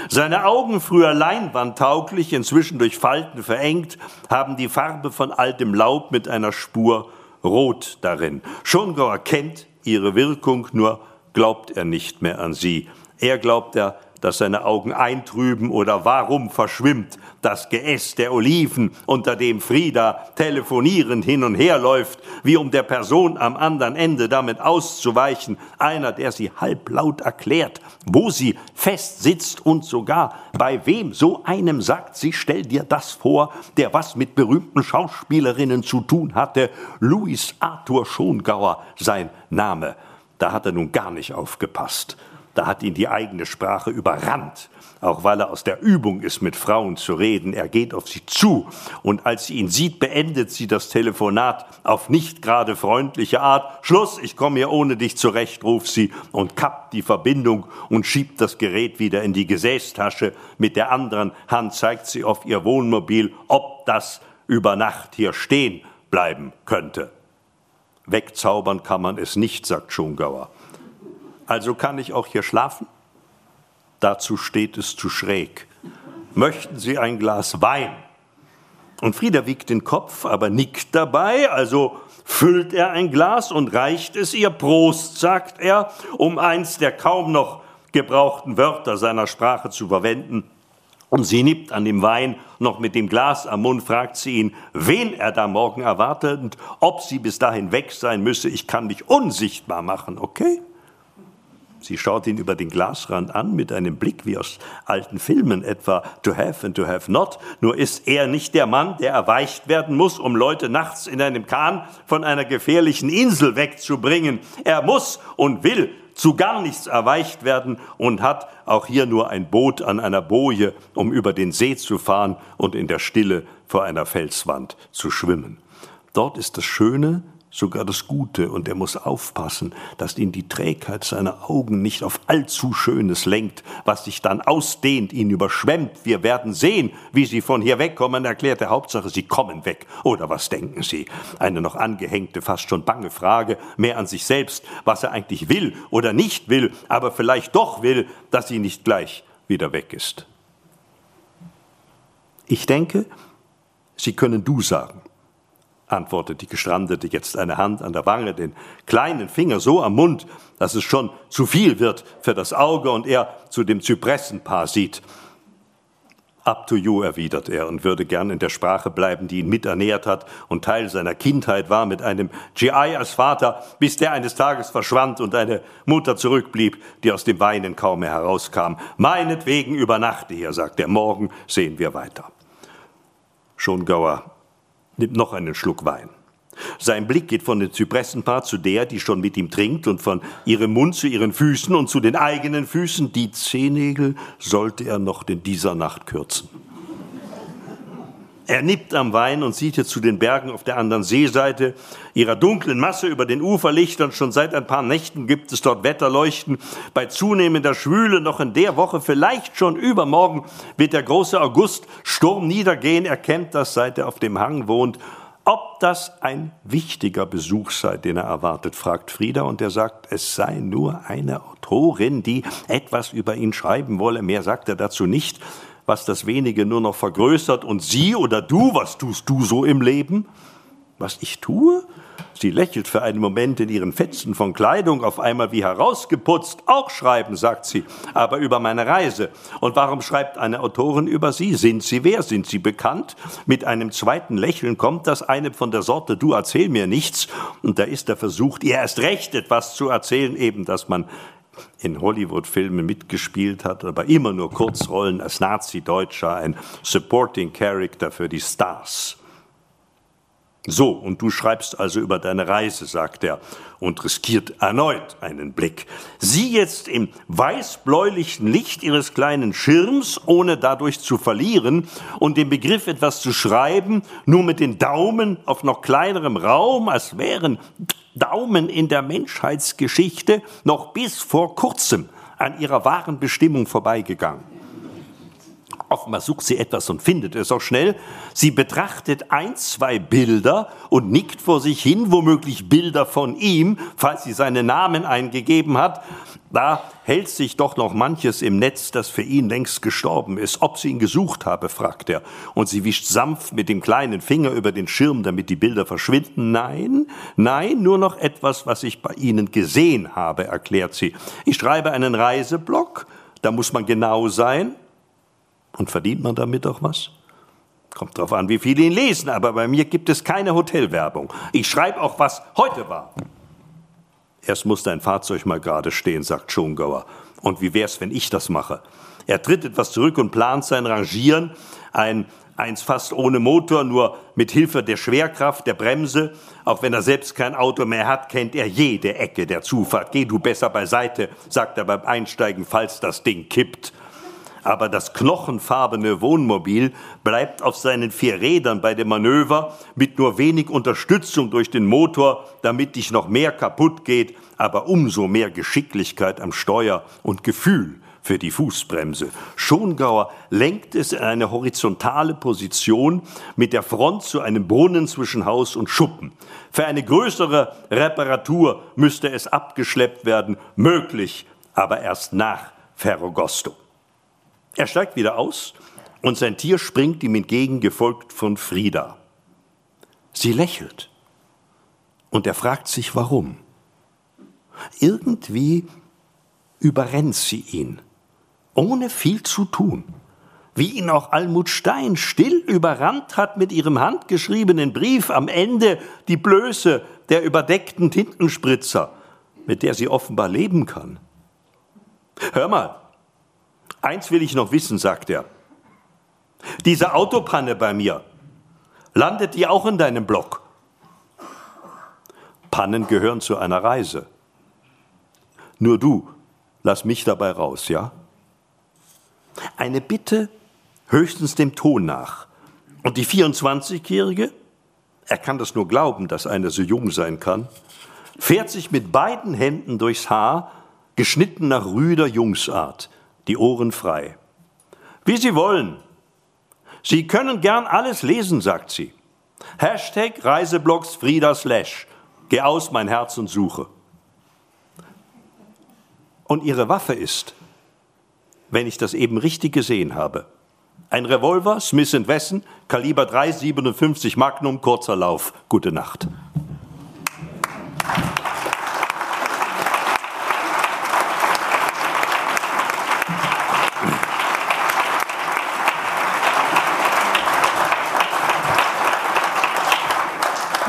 Seine Augen, früher leinwandtauglich, inzwischen durch Falten verengt, haben die Farbe von altem Laub mit einer Spur Rot darin. Schongauer kennt ihre Wirkung, nur glaubt er nicht mehr an sie. Er glaubt er, dass seine Augen eintrüben oder warum verschwimmt das Geäst der Oliven, unter dem Frieda telefonierend hin und her läuft, wie um der Person am anderen Ende damit auszuweichen, einer, der sie halblaut erklärt, wo sie fest sitzt und sogar bei wem so einem sagt, sie stell dir das vor, der was mit berühmten Schauspielerinnen zu tun hatte, Louis Arthur Schongauer sein Name da hat er nun gar nicht aufgepasst. Da hat ihn die eigene Sprache überrannt, auch weil er aus der Übung ist, mit Frauen zu reden. Er geht auf sie zu und als sie ihn sieht, beendet sie das Telefonat auf nicht gerade freundliche Art. Schluss, ich komme hier ohne dich zurecht, ruft sie und kappt die Verbindung und schiebt das Gerät wieder in die Gesäßtasche. Mit der anderen Hand zeigt sie auf ihr Wohnmobil, ob das über Nacht hier stehen bleiben könnte. Wegzaubern kann man es nicht, sagt Schongauer. Also kann ich auch hier schlafen? Dazu steht es zu schräg. Möchten Sie ein Glas Wein? Und Frieda wiegt den Kopf, aber nickt dabei, also füllt er ein Glas und reicht es ihr. Prost, sagt er, um eins der kaum noch gebrauchten Wörter seiner Sprache zu verwenden. Und sie nippt an dem Wein, noch mit dem Glas am Mund, fragt sie ihn, wen er da morgen erwartet und ob sie bis dahin weg sein müsse. Ich kann mich unsichtbar machen, okay? Sie schaut ihn über den Glasrand an mit einem Blick wie aus alten Filmen, etwa To Have and To Have Not. Nur ist er nicht der Mann, der erweicht werden muss, um Leute nachts in einem Kahn von einer gefährlichen Insel wegzubringen. Er muss und will zu gar nichts erweicht werden und hat auch hier nur ein Boot an einer Boje, um über den See zu fahren und in der Stille vor einer Felswand zu schwimmen. Dort ist das Schöne, sogar das Gute, und er muss aufpassen, dass ihn die Trägheit seiner Augen nicht auf allzu Schönes lenkt, was sich dann ausdehnt, ihn überschwemmt. Wir werden sehen, wie Sie von hier wegkommen, erklärt er. Hauptsache, Sie kommen weg. Oder was denken Sie? Eine noch angehängte, fast schon bange Frage, mehr an sich selbst, was er eigentlich will oder nicht will, aber vielleicht doch will, dass sie nicht gleich wieder weg ist. Ich denke, Sie können du sagen antwortet die Gestrandete jetzt eine Hand an der Wange, den kleinen Finger so am Mund, dass es schon zu viel wird für das Auge und er zu dem Zypressenpaar sieht. Up to you, erwidert er und würde gern in der Sprache bleiben, die ihn miternährt hat und Teil seiner Kindheit war mit einem GI als Vater, bis der eines Tages verschwand und eine Mutter zurückblieb, die aus dem Weinen kaum mehr herauskam. Meinetwegen übernachte hier, sagt er, morgen sehen wir weiter. Schongauer nimmt noch einen Schluck Wein. Sein Blick geht von dem Zypressenpaar zu der, die schon mit ihm trinkt, und von ihrem Mund zu ihren Füßen und zu den eigenen Füßen. Die Zehennägel sollte er noch in dieser Nacht kürzen. Er nippt am Wein und sieht jetzt zu den Bergen auf der anderen Seeseite, ihrer dunklen Masse über den Uferlichtern. Schon seit ein paar Nächten gibt es dort Wetterleuchten. Bei zunehmender Schwüle noch in der Woche, vielleicht schon übermorgen, wird der große August-Sturm niedergehen. Er kennt das, seit er auf dem Hang wohnt. Ob das ein wichtiger Besuch sei, den er erwartet, fragt Frieda, und er sagt, es sei nur eine Autorin, die etwas über ihn schreiben wolle. Mehr sagt er dazu nicht was das Wenige nur noch vergrößert. Und Sie oder du, was tust du so im Leben? Was ich tue? Sie lächelt für einen Moment in ihren Fetzen von Kleidung, auf einmal wie herausgeputzt. Auch schreiben, sagt sie, aber über meine Reise. Und warum schreibt eine Autorin über Sie? Sind Sie wer? Sind Sie bekannt? Mit einem zweiten Lächeln kommt das eine von der Sorte, du erzähl mir nichts. Und da ist er versucht, ihr erst recht etwas zu erzählen, eben, dass man in Hollywood-Filmen mitgespielt hat, aber immer nur Kurzrollen als Nazi-Deutscher, ein Supporting Character für die Stars. So, und du schreibst also über deine Reise, sagt er, und riskiert erneut einen Blick. Sie jetzt im weißbläulichen Licht ihres kleinen Schirms, ohne dadurch zu verlieren und den Begriff etwas zu schreiben, nur mit den Daumen auf noch kleinerem Raum, als wären Daumen in der Menschheitsgeschichte noch bis vor kurzem an ihrer wahren Bestimmung vorbeigegangen. Offenbar sucht sie etwas und findet es auch schnell. Sie betrachtet ein, zwei Bilder und nickt vor sich hin, womöglich Bilder von ihm, falls sie seinen Namen eingegeben hat. Da hält sich doch noch manches im Netz, das für ihn längst gestorben ist. Ob sie ihn gesucht habe, fragt er. Und sie wischt sanft mit dem kleinen Finger über den Schirm, damit die Bilder verschwinden. Nein, nein, nur noch etwas, was ich bei Ihnen gesehen habe, erklärt sie. Ich schreibe einen Reiseblog, da muss man genau sein. Und verdient man damit auch was? Kommt drauf an, wie viele ihn lesen, aber bei mir gibt es keine Hotelwerbung. Ich schreibe auch, was heute war. Erst muss dein Fahrzeug mal gerade stehen, sagt Schongauer. Und wie wär's, wenn ich das mache? Er tritt etwas zurück und plant sein Rangieren, ein eins fast ohne Motor, nur mit Hilfe der Schwerkraft, der Bremse. Auch wenn er selbst kein Auto mehr hat, kennt er jede Ecke der Zufahrt. Geh du besser beiseite, sagt er beim Einsteigen, falls das Ding kippt aber das knochenfarbene Wohnmobil bleibt auf seinen vier Rädern bei dem Manöver mit nur wenig Unterstützung durch den Motor, damit nicht noch mehr kaputt geht, aber umso mehr Geschicklichkeit am Steuer und Gefühl für die Fußbremse. Schongauer lenkt es in eine horizontale Position mit der Front zu einem Brunnen zwischen Haus und Schuppen. Für eine größere Reparatur müsste es abgeschleppt werden, möglich, aber erst nach Ferragosto. Er steigt wieder aus und sein Tier springt ihm entgegen, gefolgt von Frieda. Sie lächelt und er fragt sich, warum. Irgendwie überrennt sie ihn, ohne viel zu tun, wie ihn auch Almut Stein still überrannt hat mit ihrem handgeschriebenen Brief am Ende die Blöße der überdeckten Tintenspritzer, mit der sie offenbar leben kann. Hör mal, Eins will ich noch wissen, sagt er. Diese Autopanne bei mir, landet die auch in deinem Block? Pannen gehören zu einer Reise. Nur du, lass mich dabei raus, ja? Eine Bitte höchstens dem Ton nach. Und die 24-Jährige, er kann das nur glauben, dass einer so jung sein kann, fährt sich mit beiden Händen durchs Haar, geschnitten nach rüder Jungsart die Ohren frei. Wie Sie wollen. Sie können gern alles lesen, sagt sie. Hashtag Reiseblogs Frieda Slash. Geh aus, mein Herz und suche. Und ihre Waffe ist, wenn ich das eben richtig gesehen habe, ein Revolver Smith Wesson, Kaliber 3,57 Magnum, kurzer Lauf. Gute Nacht.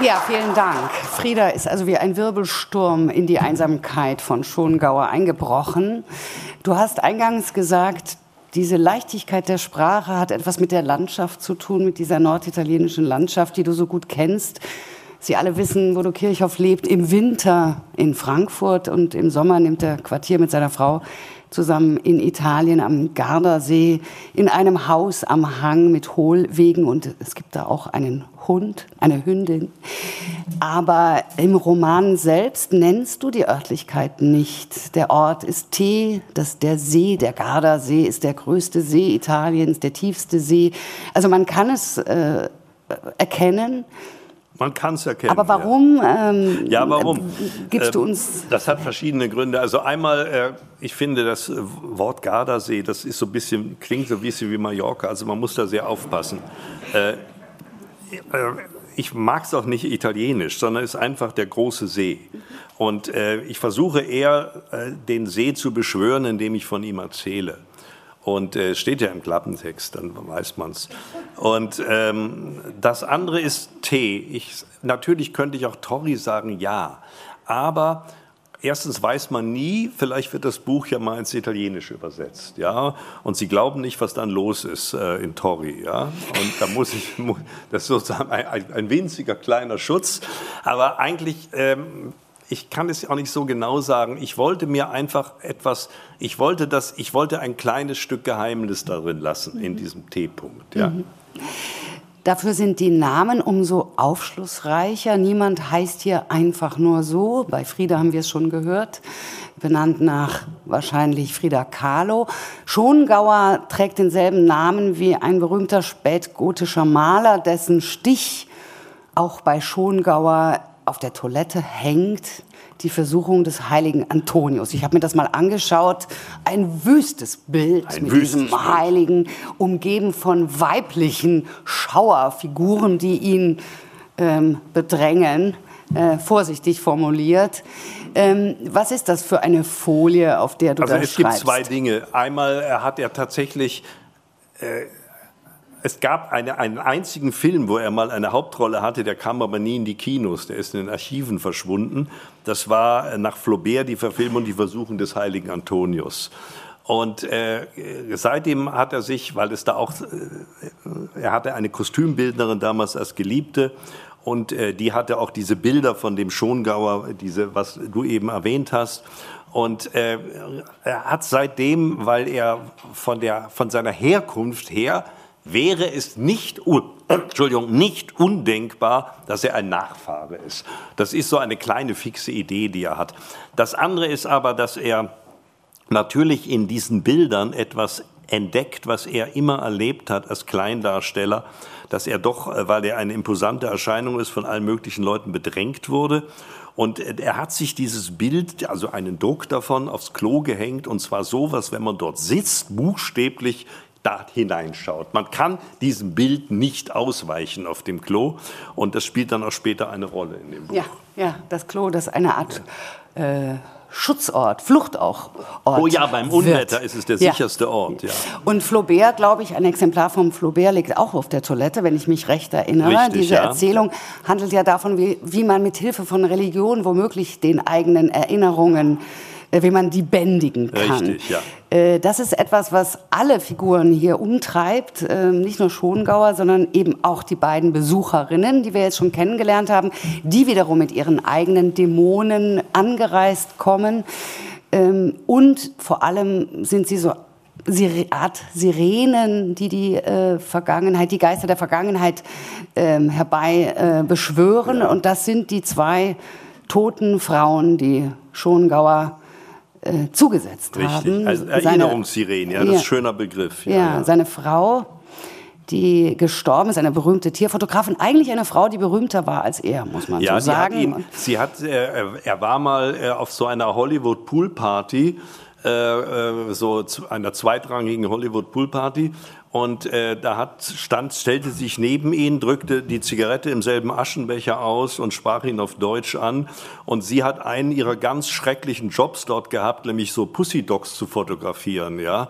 Ja, vielen Dank. Frieda ist also wie ein Wirbelsturm in die Einsamkeit von Schongauer eingebrochen. Du hast eingangs gesagt, diese Leichtigkeit der Sprache hat etwas mit der Landschaft zu tun, mit dieser norditalienischen Landschaft, die du so gut kennst. Sie alle wissen, Bodo Kirchhoff lebt im Winter in Frankfurt und im Sommer nimmt er Quartier mit seiner Frau zusammen in Italien am Gardasee in einem Haus am Hang mit Hohlwegen und es gibt da auch einen Hund, eine Hündin. Aber im Roman selbst nennst du die Örtlichkeit nicht. Der Ort ist Tee, das, der See, der Gardasee ist der größte See Italiens, der tiefste See. Also man kann es äh, erkennen. Man kann es erkennen. Aber warum? Ja, ähm, ja warum? Gibst du ähm, uns. Das hat verschiedene Gründe. Also einmal, äh, ich finde das äh, Wort Gardasee, das ist so ein bisschen, klingt so ein bisschen wie Mallorca. Also man muss da sehr aufpassen. Äh, ich mag es auch nicht italienisch, sondern es ist einfach der große See. Und ich versuche eher, den See zu beschwören, indem ich von ihm erzähle. Und äh, steht ja im Klappentext, dann weiß man es. Und ähm, das andere ist T. Ich, natürlich könnte ich auch Torri sagen, ja. Aber erstens weiß man nie, vielleicht wird das Buch ja mal ins Italienische übersetzt, ja. Und Sie glauben nicht, was dann los ist äh, in Torri, ja. Und da muss ich, das ist sozusagen ein, ein winziger kleiner Schutz. Aber eigentlich ähm, ich kann es auch nicht so genau sagen. Ich wollte mir einfach etwas, ich wollte das, ich wollte ein kleines Stück Geheimnis darin lassen, in mhm. diesem T-Punkt. Ja. Mhm. Dafür sind die Namen umso aufschlussreicher. Niemand heißt hier einfach nur so. Bei Frieda haben wir es schon gehört, benannt nach wahrscheinlich Frieda Kahlo. Schongauer trägt denselben Namen wie ein berühmter spätgotischer Maler, dessen Stich auch bei Schongauer auf der Toilette hängt die Versuchung des heiligen Antonius. Ich habe mir das mal angeschaut. Ein wüstes Bild Ein mit wüstes diesem Bild. Heiligen, umgeben von weiblichen Schauerfiguren, die ihn ähm, bedrängen, äh, vorsichtig formuliert. Ähm, was ist das für eine Folie, auf der du also da schreibst? Also es gibt zwei Dinge. Einmal hat er tatsächlich äh, es gab eine, einen einzigen Film, wo er mal eine Hauptrolle hatte, der kam aber nie in die Kinos, der ist in den Archiven verschwunden. Das war äh, nach Flaubert die Verfilmung Die Versuchen des heiligen Antonius. Und äh, seitdem hat er sich, weil es da auch, äh, er hatte eine Kostümbildnerin damals als Geliebte und äh, die hatte auch diese Bilder von dem Schongauer, diese, was du eben erwähnt hast. Und äh, er hat seitdem, weil er von, der, von seiner Herkunft her wäre es nicht, Entschuldigung, nicht undenkbar, dass er ein Nachfahre ist. Das ist so eine kleine fixe Idee, die er hat. Das andere ist aber, dass er natürlich in diesen Bildern etwas entdeckt, was er immer erlebt hat als Kleindarsteller, dass er doch, äh, weil er eine imposante Erscheinung ist, von allen möglichen Leuten bedrängt wurde. Und er hat sich dieses Bild, also einen Druck davon, aufs Klo gehängt, und zwar so, was, wenn man dort sitzt, buchstäblich da hineinschaut. Man kann diesem Bild nicht ausweichen auf dem Klo und das spielt dann auch später eine Rolle in dem Buch. Ja, ja das Klo, das ist eine Art ja. äh, Schutzort, Fluchtort. Oh ja, beim Unwetter wird. ist es der sicherste ja. Ort. Ja. Und Flaubert, glaube ich, ein Exemplar vom Flaubert liegt auch auf der Toilette, wenn ich mich recht erinnere. Richtig, Diese ja. Erzählung handelt ja davon, wie, wie man mit Hilfe von Religion womöglich den eigenen Erinnerungen äh, wie man die bändigen kann. Richtig, ja. Äh, das ist etwas, was alle Figuren hier umtreibt, ähm, nicht nur Schongauer, sondern eben auch die beiden Besucherinnen, die wir jetzt schon kennengelernt haben, die wiederum mit ihren eigenen Dämonen angereist kommen. Ähm, und vor allem sind sie so Art Sirenen, die die äh, Vergangenheit, die Geister der Vergangenheit ähm, herbei äh, beschwören. Ja. Und das sind die zwei toten Frauen, die Schongauer äh, zugesetzt Richtig. haben. Also Erinnerungssirene, ja, das ist ein schöner Begriff. Ja, ja, seine Frau, die gestorben ist, eine berühmte Tierfotografin, eigentlich eine Frau, die berühmter war als er, muss man ja, so sagen. Hat ihn, sie hat, äh, er war mal äh, auf so einer Hollywood Pool Party, äh, äh so einer zweitrangigen Hollywood Pool Party und äh, da hat, stand, stellte sich neben ihn, drückte die Zigarette im selben Aschenbecher aus und sprach ihn auf Deutsch an. Und sie hat einen ihrer ganz schrecklichen Jobs dort gehabt, nämlich so Pussy Dogs zu fotografieren, ja.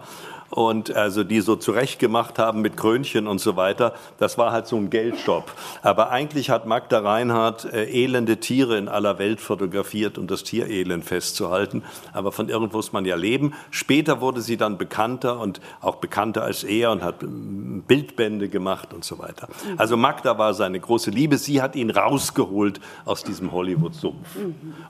Und also die so zurechtgemacht haben mit Krönchen und so weiter. Das war halt so ein Geldjob. Aber eigentlich hat Magda Reinhardt äh, elende Tiere in aller Welt fotografiert, um das Tierelend festzuhalten. Aber von irgendwo muss man ja leben. Später wurde sie dann bekannter und auch bekannter als er und hat ähm, Bildbände gemacht und so weiter. Also Magda war seine große Liebe. Sie hat ihn rausgeholt aus diesem Hollywood-Sumpf.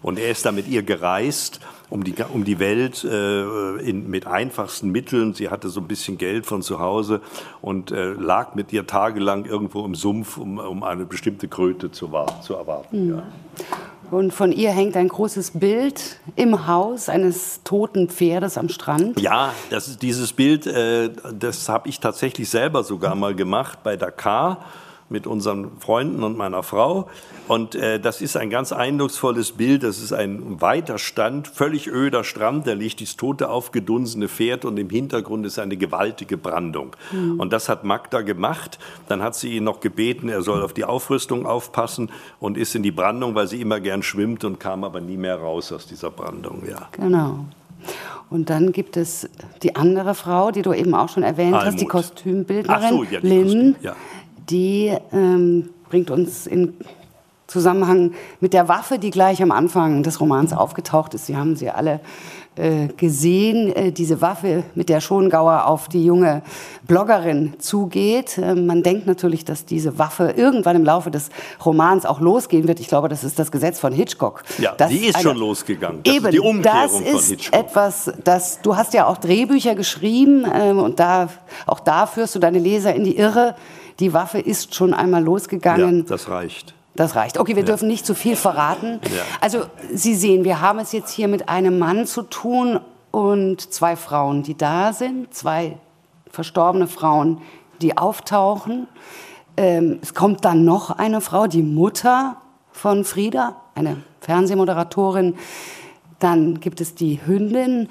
Und er ist da mit ihr gereist um die, um die Welt äh, in, mit einfachsten Mitteln. Sie hatte so ein bisschen Geld von zu Hause und äh, lag mit ihr tagelang irgendwo im Sumpf, um, um eine bestimmte Kröte zu, zu erwarten. Mhm. Ja. Und von ihr hängt ein großes Bild im Haus eines toten Pferdes am Strand. Ja, das ist dieses Bild, äh, das habe ich tatsächlich selber sogar mal gemacht bei Dakar mit unseren Freunden und meiner Frau. Und äh, das ist ein ganz eindrucksvolles Bild. Das ist ein weiter Stand, völlig öder Strand. Da liegt das tote, aufgedunsene Pferd und im Hintergrund ist eine gewaltige Brandung. Mhm. Und das hat Magda gemacht. Dann hat sie ihn noch gebeten, er soll auf die Aufrüstung aufpassen und ist in die Brandung, weil sie immer gern schwimmt und kam aber nie mehr raus aus dieser Brandung. Ja. Genau. Und dann gibt es die andere Frau, die du eben auch schon erwähnt Almut. hast, die Kostümbildnerin so, ja, die Lynn. Kostüm, ja die ähm, bringt uns in Zusammenhang mit der Waffe, die gleich am Anfang des Romans aufgetaucht ist. Sie haben sie alle äh, gesehen, äh, diese Waffe, mit der Schongauer auf die junge Bloggerin zugeht. Äh, man denkt natürlich, dass diese Waffe irgendwann im Laufe des Romans auch losgehen wird. Ich glaube, das ist das Gesetz von Hitchcock. Ja, die ist schon losgegangen. Das eben, ist die Umkehrung das ist von Hitchcock. etwas, das du hast ja auch Drehbücher geschrieben ähm, und da auch da führst du deine Leser in die Irre die Waffe ist schon einmal losgegangen. Ja, das reicht. Das reicht. Okay, wir ja. dürfen nicht zu viel verraten. Ja. Also Sie sehen, wir haben es jetzt hier mit einem Mann zu tun und zwei Frauen, die da sind, zwei verstorbene Frauen, die auftauchen. Ähm, es kommt dann noch eine Frau, die Mutter von Frieda, eine Fernsehmoderatorin. Dann gibt es die Hündin.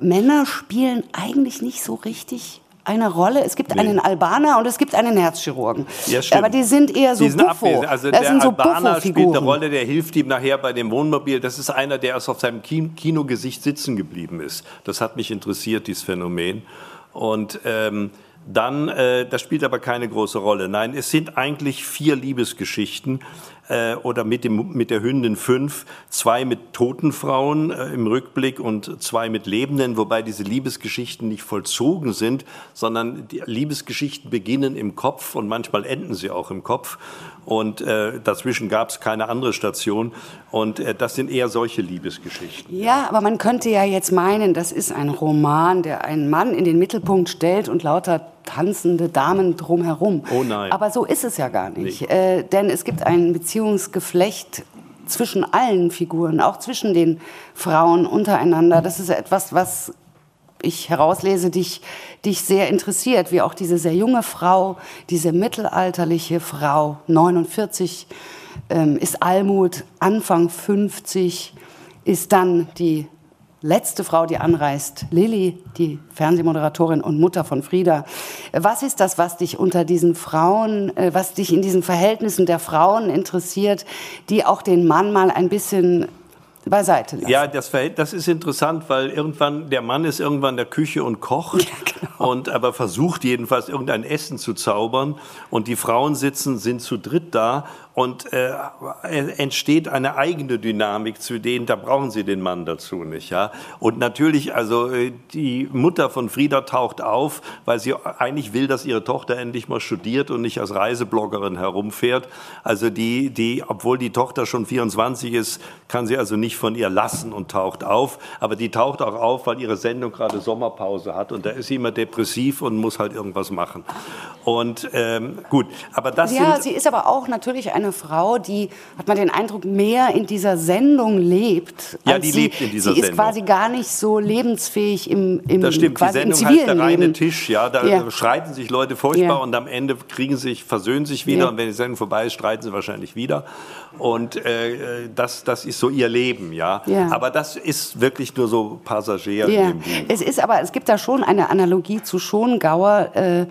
Männer spielen eigentlich nicht so richtig eine Rolle. Es gibt nee. einen Albaner und es gibt einen Herzchirurgen. Ja. Aber die sind eher so die sind Buffo. Also das der Albaner spielt eine Rolle, der hilft ihm nachher bei dem Wohnmobil. Das ist einer, der erst auf seinem Kinogesicht sitzen geblieben ist. Das hat mich interessiert, dieses Phänomen. Und ähm, dann, äh, das spielt aber keine große Rolle. Nein, es sind eigentlich vier Liebesgeschichten äh, oder mit, dem, mit der Hündin fünf, zwei mit toten Frauen äh, im Rückblick und zwei mit Lebenden, wobei diese Liebesgeschichten nicht vollzogen sind, sondern die Liebesgeschichten beginnen im Kopf und manchmal enden sie auch im Kopf. Und äh, dazwischen gab es keine andere Station. Und äh, das sind eher solche Liebesgeschichten. Ja, aber man könnte ja jetzt meinen, das ist ein Roman, der einen Mann in den Mittelpunkt stellt und lauter tanzende Damen drumherum. Oh nein. Aber so ist es ja gar nicht. Nee. Äh, denn es gibt ein Beziehungsgeflecht zwischen allen Figuren, auch zwischen den Frauen untereinander. Das ist etwas, was ich herauslese, dich, dich sehr interessiert, wie auch diese sehr junge Frau, diese mittelalterliche Frau, 49, ähm, ist Almut, Anfang 50, ist dann die letzte Frau, die anreist, Lilly, die Fernsehmoderatorin und Mutter von Frieda. Was ist das, was dich unter diesen Frauen, äh, was dich in diesen Verhältnissen der Frauen interessiert, die auch den Mann mal ein bisschen beiseite lassen. Ja, das, das ist interessant, weil irgendwann der Mann ist irgendwann in der Küche und kocht ja, genau. und aber versucht jedenfalls irgendein Essen zu zaubern und die Frauen sitzen sind zu dritt da und äh, entsteht eine eigene Dynamik zu denen, da brauchen sie den Mann dazu nicht. Ja? Und natürlich, also äh, die Mutter von Frieda taucht auf, weil sie eigentlich will, dass ihre Tochter endlich mal studiert und nicht als Reisebloggerin herumfährt. Also die, die, obwohl die Tochter schon 24 ist, kann sie also nicht von ihr lassen und taucht auf. Aber die taucht auch auf, weil ihre Sendung gerade Sommerpause hat und da ist sie immer depressiv und muss halt irgendwas machen. Und ähm, gut, aber das Ja, sie ist aber auch natürlich eine Frau, die, hat man den Eindruck, mehr in dieser Sendung lebt. Ja, die sie, lebt in dieser sie Sendung. Sie ist quasi gar nicht so lebensfähig im, im Das stimmt, quasi die Sendung heißt der reine Leben. Tisch, ja, da ja. streiten sich Leute furchtbar ja. und am Ende kriegen sie sich, versöhnen sich wieder ja. und wenn die Sendung vorbei ist, streiten sie wahrscheinlich wieder. Und äh, das, das ist so ihr Leben, ja. Aber das ist wirklich nur so Passagier. Ja. Es ist aber, es gibt da schon eine Analogie zu Schongauer, äh,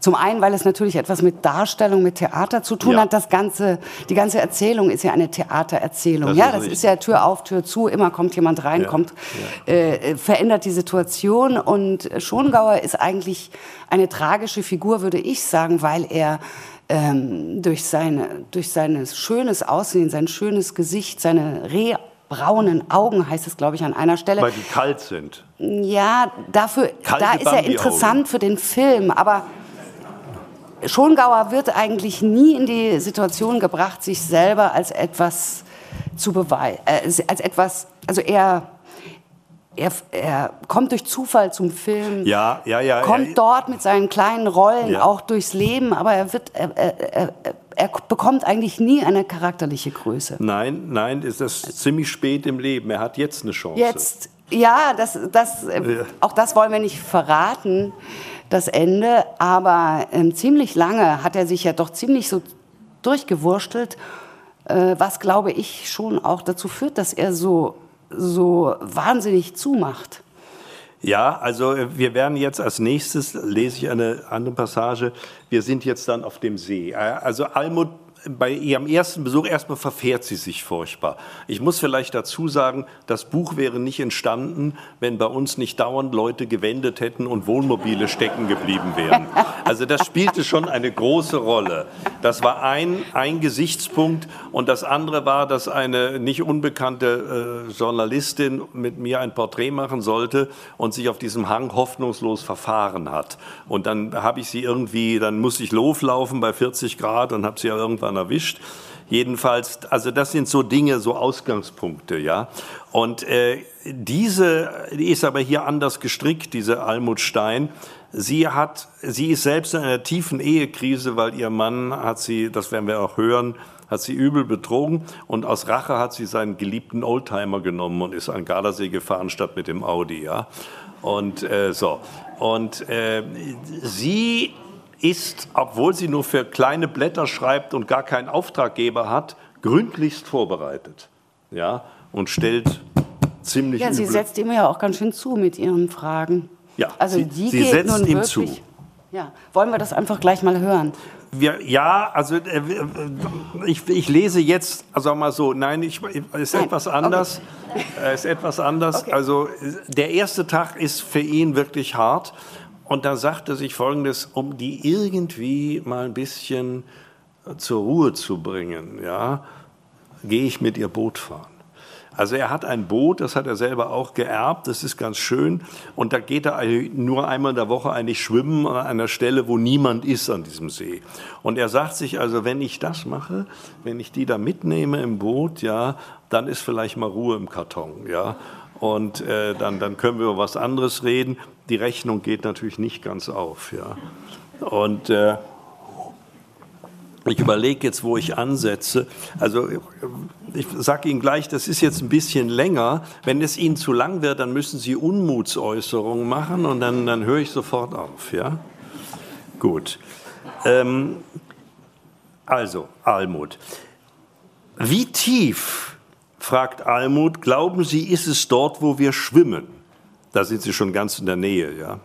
Zum einen, weil es natürlich etwas mit Darstellung, mit Theater zu tun Ja. hat. Das ganze, die ganze Erzählung ist ja eine Theatererzählung. Das ja, ist das ist ja Tür auf, Tür zu. Immer kommt jemand rein, Ja, kommt, Äh, verändert die Situation. Und Schongauer ist eigentlich eine tragische Figur, würde ich sagen, weil er ähm, durch, seine, durch sein schönes Aussehen, sein schönes Gesicht, seine rehbraunen Augen, heißt es, glaube ich, an einer Stelle. Weil die kalt sind. Ja, dafür, Kalte da ist er interessant für den Film, aber Schongauer wird eigentlich nie in die Situation gebracht, sich selber als etwas zu beweisen, äh, als etwas, also er, er, er kommt durch Zufall zum Film, Ja, ja, ja. kommt er- dort mit seinen kleinen Rollen Ja. auch durchs Leben, aber er wird, er, er, er, bekommt eigentlich nie eine charakterliche Größe. Nein, nein, ist das ziemlich spät im Leben. Er hat jetzt eine Chance. Jetzt, ja, das, das, Ja. auch das wollen wir nicht verraten, das Ende. Aber ähm, ziemlich lange hat er sich ja doch ziemlich so durchgewurstelt, äh, was glaube ich schon auch dazu führt, dass er so, so wahnsinnig zumacht. Ja, also äh, wir werden jetzt als nächstes, lese ich eine andere Passage, wir sind jetzt dann auf dem See. Äh, Also Almut, bei ihrem ersten Besuch erstmal verfährt sie sich furchtbar. Ich muss vielleicht dazu sagen, das Buch wäre nicht entstanden, wenn bei uns nicht dauernd Leute gewendet hätten und Wohnmobile stecken geblieben wären. Also das spielte schon eine große Rolle. Das war ein, ein Gesichtspunkt und das andere war, dass eine nicht unbekannte äh, Journalistin mit mir ein Porträt machen sollte und sich auf diesem Hang hoffnungslos verfahren hat. Und dann habe ich sie irgendwie, dann musste ich loflaufen bei 40 Grad und habe sie ja irgendwann erwischt. Jedenfalls, also das sind so Dinge, so Ausgangspunkte, ja. Und äh, diese, die ist aber hier anders gestrickt, diese Almut Stein. Sie hat, sie ist selbst in einer tiefen Ehekrise, weil ihr Mann hat sie, das werden wir auch hören, hat sie übel betrogen und aus Rache hat sie seinen geliebten Oldtimer genommen und ist an Gardasee gefahren statt mit dem Audi, ja. Und äh, so. Und äh, sie ist, obwohl sie nur für kleine Blätter schreibt und gar keinen Auftraggeber hat, gründlichst vorbereitet, ja, und stellt ziemlich Ja, sie setzt ihm ja auch ganz schön zu mit ihren Fragen. Ja, also sie- die sie setzt nun ihm wirklich. zu. Ja, wollen wir das einfach gleich mal hören? Wir, ja, also äh, äh, ich, ich lese jetzt, also mal so, nein, ich, ist Nein, etwas anders. Äh, Ist etwas anders. Okay. Also der erste Tag ist für ihn wirklich hart. Und da sagt er sich Folgendes, um die irgendwie mal ein bisschen zur Ruhe zu bringen, ja, gehe ich mit ihr Boot fahren. Also er hat ein Boot, das hat er selber auch geerbt, das ist ganz schön. Und da geht er nur einmal in der Woche eigentlich schwimmen an einer Stelle, wo niemand ist an diesem See. Und er sagt sich also, wenn ich das mache, wenn ich die da mitnehme im Boot, ja, dann ist vielleicht mal Ruhe im Karton, ja. Und äh, dann, dann können wir über was anderes reden. Die Rechnung geht natürlich nicht ganz auf, ja. Und äh, ich überlege jetzt, wo ich ansetze. Also ich sage Ihnen gleich, das ist jetzt ein bisschen länger. Wenn es Ihnen zu lang wird, dann müssen Sie Unmutsäußerungen machen und dann, dann höre ich sofort auf. Ja? Gut. Ähm, also, Almut. Wie tief, fragt Almut, glauben Sie, ist es dort, wo wir schwimmen? Da sind Sie schon ganz in der Nähe, ja.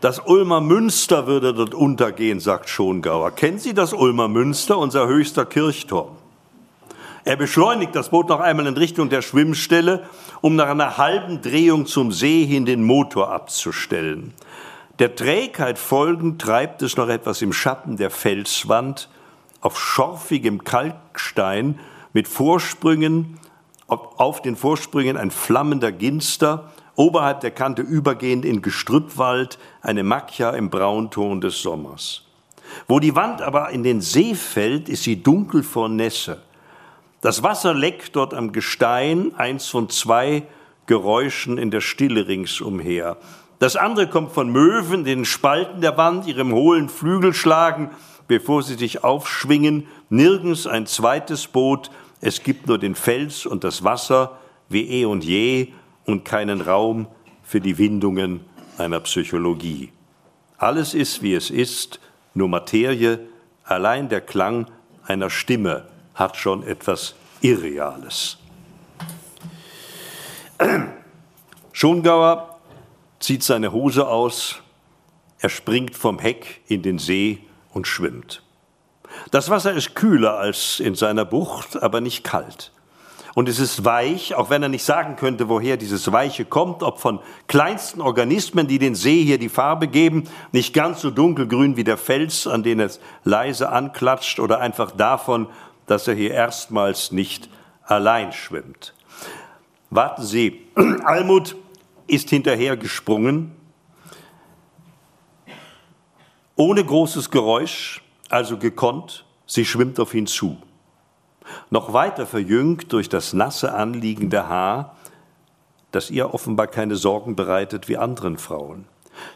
Das Ulmer Münster würde dort untergehen, sagt Schongauer. Kennen Sie das Ulmer Münster, unser höchster Kirchturm? Er beschleunigt das Boot noch einmal in Richtung der Schwimmstelle, um nach einer halben Drehung zum See hin den Motor abzustellen. Der Trägheit folgend treibt es noch etwas im Schatten der Felswand auf schorfigem Kalkstein mit Vorsprüngen, auf den Vorsprüngen ein flammender Ginster, oberhalb der Kante übergehend in Gestrüppwald eine Macchia im Braunton des Sommers. Wo die Wand aber in den See fällt, ist sie dunkel vor Nässe. Das Wasser leckt dort am Gestein, eins von zwei Geräuschen in der Stille ringsumher. Das andere kommt von Möwen, den Spalten der Wand, ihrem hohlen Flügel schlagen, bevor sie sich aufschwingen. Nirgends ein zweites Boot, es gibt nur den Fels und das Wasser, wie eh und je, und keinen Raum für die Windungen einer Psychologie. Alles ist, wie es ist, nur Materie, allein der Klang einer Stimme hat schon etwas Irreales. Schongauer zieht seine Hose aus, Er springt vom Heck in den See und schwimmt. Das Wasser ist kühler als in seiner Bucht, aber nicht kalt. Und es ist weich, auch wenn er nicht sagen könnte, woher dieses Weiche kommt, ob von kleinsten Organismen, die den See hier die Farbe geben, nicht ganz so dunkelgrün wie der Fels, an den es leise anklatscht, oder einfach davon, dass er hier erstmals nicht allein schwimmt. Warten Sie, Almut ist hinterhergesprungen, ohne großes Geräusch, also gekonnt, sie schwimmt auf ihn zu. Noch weiter verjüngt durch das nasse anliegende Haar, das ihr offenbar keine Sorgen bereitet wie anderen Frauen.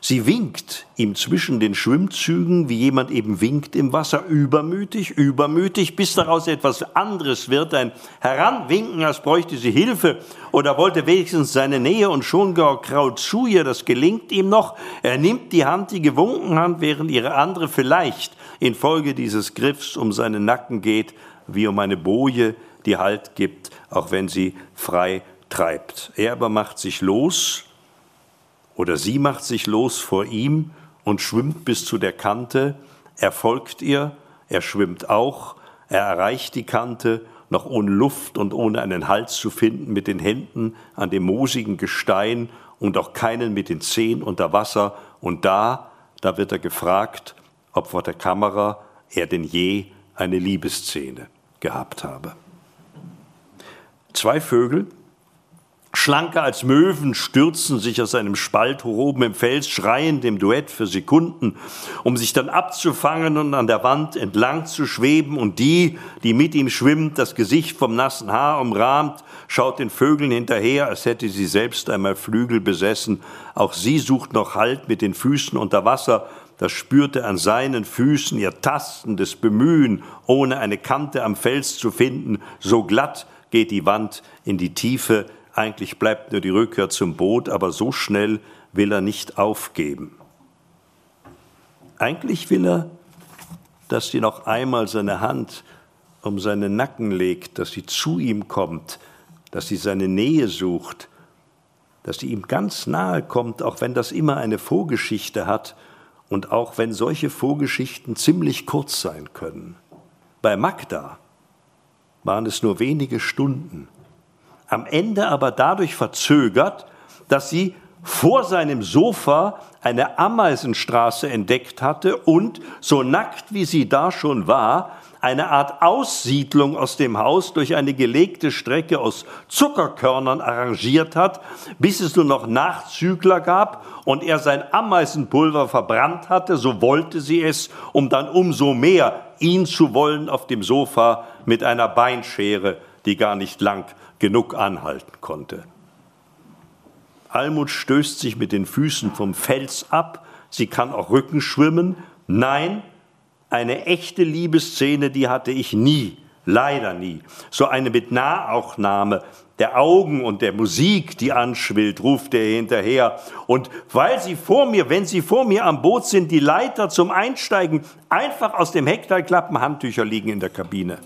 Sie winkt ihm zwischen den Schwimmzügen, wie jemand eben winkt im Wasser, übermütig, übermütig, bis daraus etwas anderes wird, ein Heranwinken, als bräuchte sie Hilfe oder wollte wenigstens seine Nähe und schon gar kraut zu ihr, das gelingt ihm noch. Er nimmt die Hand, die gewunken hat, während ihre andere vielleicht infolge dieses Griffs um seinen Nacken geht, wie um eine Boje, die Halt gibt, auch wenn sie frei treibt. Er aber macht sich los, oder sie macht sich los vor ihm und schwimmt bis zu der Kante. Er folgt ihr, er schwimmt auch, er erreicht die Kante, noch ohne Luft und ohne einen Hals zu finden, mit den Händen an dem moosigen Gestein und auch keinen mit den Zehen unter Wasser. Und da, da wird er gefragt, ob vor der Kamera er denn je eine Liebesszene gehabt habe. Zwei Vögel, Schlanker als Möwen stürzen sich aus einem Spalt hoch oben im Fels, schreiend im Duett für Sekunden, um sich dann abzufangen und an der Wand entlang zu schweben. Und die, die mit ihm schwimmt, das Gesicht vom nassen Haar umrahmt, schaut den Vögeln hinterher, als hätte sie selbst einmal Flügel besessen. Auch sie sucht noch Halt mit den Füßen unter Wasser. Das spürte an seinen Füßen ihr tastendes Bemühen, ohne eine Kante am Fels zu finden. So glatt geht die Wand in die Tiefe eigentlich bleibt nur die Rückkehr zum Boot, aber so schnell will er nicht aufgeben. Eigentlich will er, dass sie noch einmal seine Hand um seinen Nacken legt, dass sie zu ihm kommt, dass sie seine Nähe sucht, dass sie ihm ganz nahe kommt, auch wenn das immer eine Vorgeschichte hat und auch wenn solche Vorgeschichten ziemlich kurz sein können. Bei Magda waren es nur wenige Stunden am Ende aber dadurch verzögert, dass sie vor seinem Sofa eine Ameisenstraße entdeckt hatte und, so nackt wie sie da schon war, eine Art Aussiedlung aus dem Haus durch eine gelegte Strecke aus Zuckerkörnern arrangiert hat, bis es nur noch Nachzügler gab und er sein Ameisenpulver verbrannt hatte, so wollte sie es, um dann umso mehr ihn zu wollen auf dem Sofa mit einer Beinschere, die gar nicht lang genug anhalten konnte. Almut stößt sich mit den Füßen vom Fels ab, sie kann auch Rücken schwimmen. Nein, eine echte Liebesszene, die hatte ich nie, leider nie. So eine mit Nahaufnahme der Augen und der Musik, die anschwillt, ruft er hinterher. Und weil sie vor mir, wenn sie vor mir am Boot sind, die Leiter zum Einsteigen einfach aus dem Heckteil klappen, Handtücher liegen in der Kabine.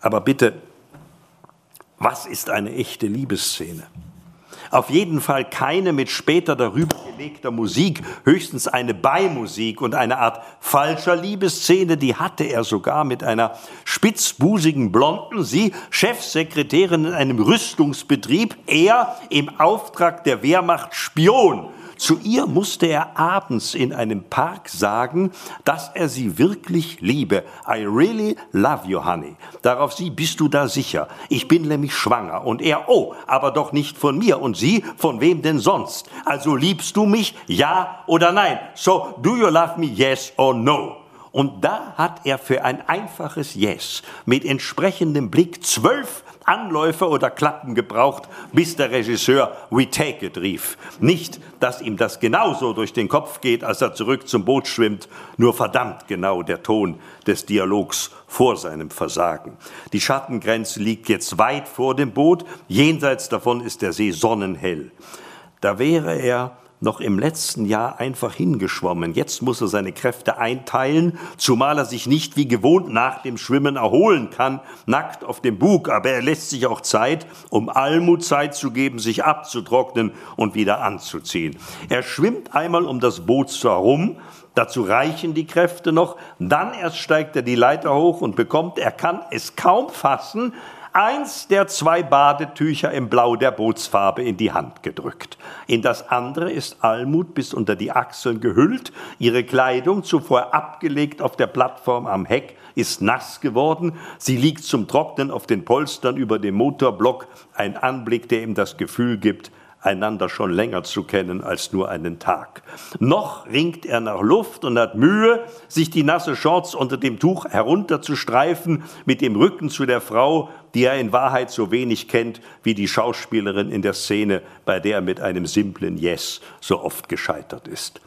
Aber bitte, was ist eine echte Liebesszene? Auf jeden Fall keine mit später darüber gelegter Musik, höchstens eine Beimusik und eine Art falscher Liebesszene, die hatte er sogar mit einer spitzbusigen Blonden, sie Chefsekretärin in einem Rüstungsbetrieb, er im Auftrag der Wehrmacht Spion zu ihr musste er abends in einem Park sagen, dass er sie wirklich liebe. I really love you, honey. Darauf sie, bist du da sicher? Ich bin nämlich schwanger. Und er, oh, aber doch nicht von mir. Und sie, von wem denn sonst? Also liebst du mich? Ja oder nein? So, do you love me? Yes or no? Und da hat er für ein einfaches Yes mit entsprechendem Blick zwölf Anläufe oder Klappen gebraucht, bis der Regisseur We take it rief. Nicht, dass ihm das genauso durch den Kopf geht, als er zurück zum Boot schwimmt, nur verdammt genau der Ton des Dialogs vor seinem Versagen. Die Schattengrenze liegt jetzt weit vor dem Boot, jenseits davon ist der See sonnenhell. Da wäre er noch im letzten Jahr einfach hingeschwommen. Jetzt muss er seine Kräfte einteilen, zumal er sich nicht wie gewohnt nach dem Schwimmen erholen kann, nackt auf dem Bug. Aber er lässt sich auch Zeit, um Almut Zeit zu geben, sich abzutrocknen und wieder anzuziehen. Er schwimmt einmal um das Boot herum, Dazu reichen die Kräfte noch. Dann erst steigt er die Leiter hoch und bekommt, er kann es kaum fassen, eins der zwei Badetücher im Blau der Bootsfarbe in die Hand gedrückt. In das andere ist Almut bis unter die Achseln gehüllt, ihre Kleidung, zuvor abgelegt auf der Plattform am Heck, ist nass geworden, sie liegt zum Trocknen auf den Polstern über dem Motorblock, ein Anblick, der ihm das Gefühl gibt, einander schon länger zu kennen als nur einen Tag. Noch ringt er nach Luft und hat Mühe, sich die nasse Shorts unter dem Tuch herunterzustreifen, mit dem Rücken zu der Frau, die er in Wahrheit so wenig kennt wie die Schauspielerin in der Szene, bei der er mit einem simplen Yes so oft gescheitert ist.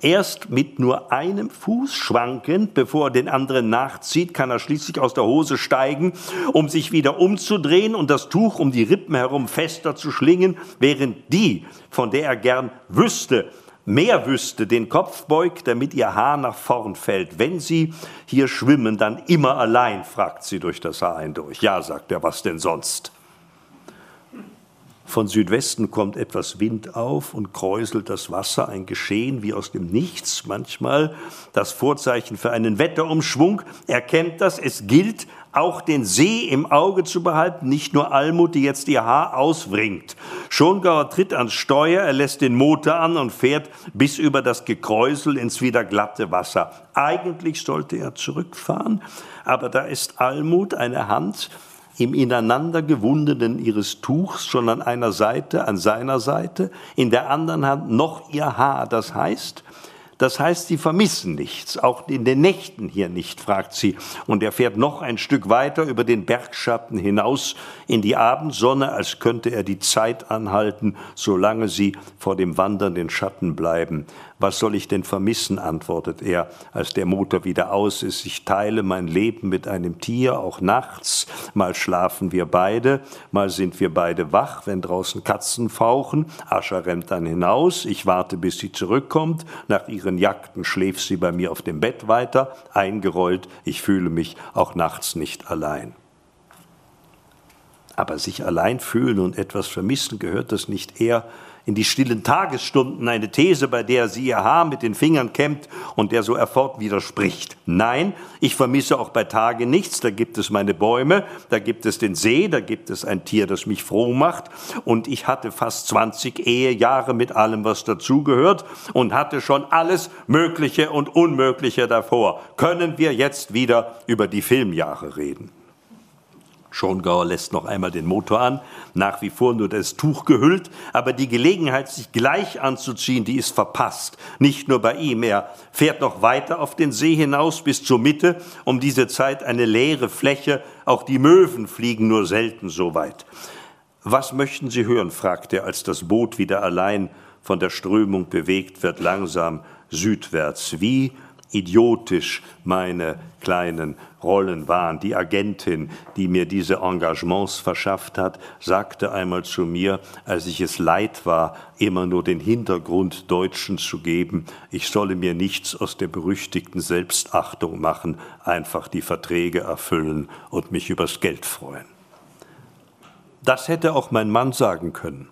Erst mit nur einem Fuß schwankend, bevor er den anderen nachzieht, kann er schließlich aus der Hose steigen, um sich wieder umzudrehen und das Tuch um die Rippen herum fester zu schlingen, während die, von der er gern wüsste, mehr wüsste, den Kopf beugt, damit ihr Haar nach vorn fällt. Wenn Sie hier schwimmen, dann immer allein, fragt sie durch das Haar hindurch. Ja, sagt er, was denn sonst? Von Südwesten kommt etwas Wind auf und kräuselt das Wasser, ein Geschehen wie aus dem Nichts, manchmal das Vorzeichen für einen Wetterumschwung. Er kennt das, es gilt, auch den See im Auge zu behalten, nicht nur Almut, die jetzt ihr Haar auswringt. Schongauer tritt ans Steuer, er lässt den Motor an und fährt bis über das Gekräusel ins wieder glatte Wasser. Eigentlich sollte er zurückfahren, aber da ist Almut, eine Hand, im ineinander gewundenen ihres Tuchs schon an einer Seite, an seiner Seite, in der anderen Hand noch ihr Haar. Das heißt, das heißt, sie vermissen nichts, auch in den Nächten hier nicht, fragt sie. Und er fährt noch ein Stück weiter über den Bergschatten hinaus in die Abendsonne, als könnte er die Zeit anhalten, solange sie vor dem wandernden Schatten bleiben. Was soll ich denn vermissen, antwortet er, als der Motor wieder aus ist. Ich teile mein Leben mit einem Tier, auch nachts. Mal schlafen wir beide, mal sind wir beide wach, wenn draußen Katzen fauchen. Ascha rennt dann hinaus. Ich warte, bis sie zurückkommt. Nach ihren Jagden schläft sie bei mir auf dem Bett weiter, eingerollt. Ich fühle mich auch nachts nicht allein. Aber sich allein fühlen und etwas vermissen, gehört das nicht eher in die stillen Tagesstunden eine These, bei der sie ihr Haar mit den Fingern kämmt und der so erfort widerspricht. Nein, ich vermisse auch bei Tage nichts. Da gibt es meine Bäume, da gibt es den See, da gibt es ein Tier, das mich froh macht. Und ich hatte fast 20 Ehejahre mit allem, was dazugehört und hatte schon alles Mögliche und Unmögliche davor. Können wir jetzt wieder über die Filmjahre reden? Schongauer lässt noch einmal den Motor an, nach wie vor nur das Tuch gehüllt, aber die Gelegenheit, sich gleich anzuziehen, die ist verpasst. Nicht nur bei ihm, er fährt noch weiter auf den See hinaus bis zur Mitte, um diese Zeit eine leere Fläche, auch die Möwen fliegen nur selten so weit. Was möchten Sie hören? fragt er, als das Boot wieder allein von der Strömung bewegt wird, langsam südwärts. Wie idiotisch meine kleinen Rollen waren. Die Agentin, die mir diese Engagements verschafft hat, sagte einmal zu mir, als ich es leid war, immer nur den Hintergrund Deutschen zu geben, ich solle mir nichts aus der berüchtigten Selbstachtung machen, einfach die Verträge erfüllen und mich übers Geld freuen. Das hätte auch mein Mann sagen können.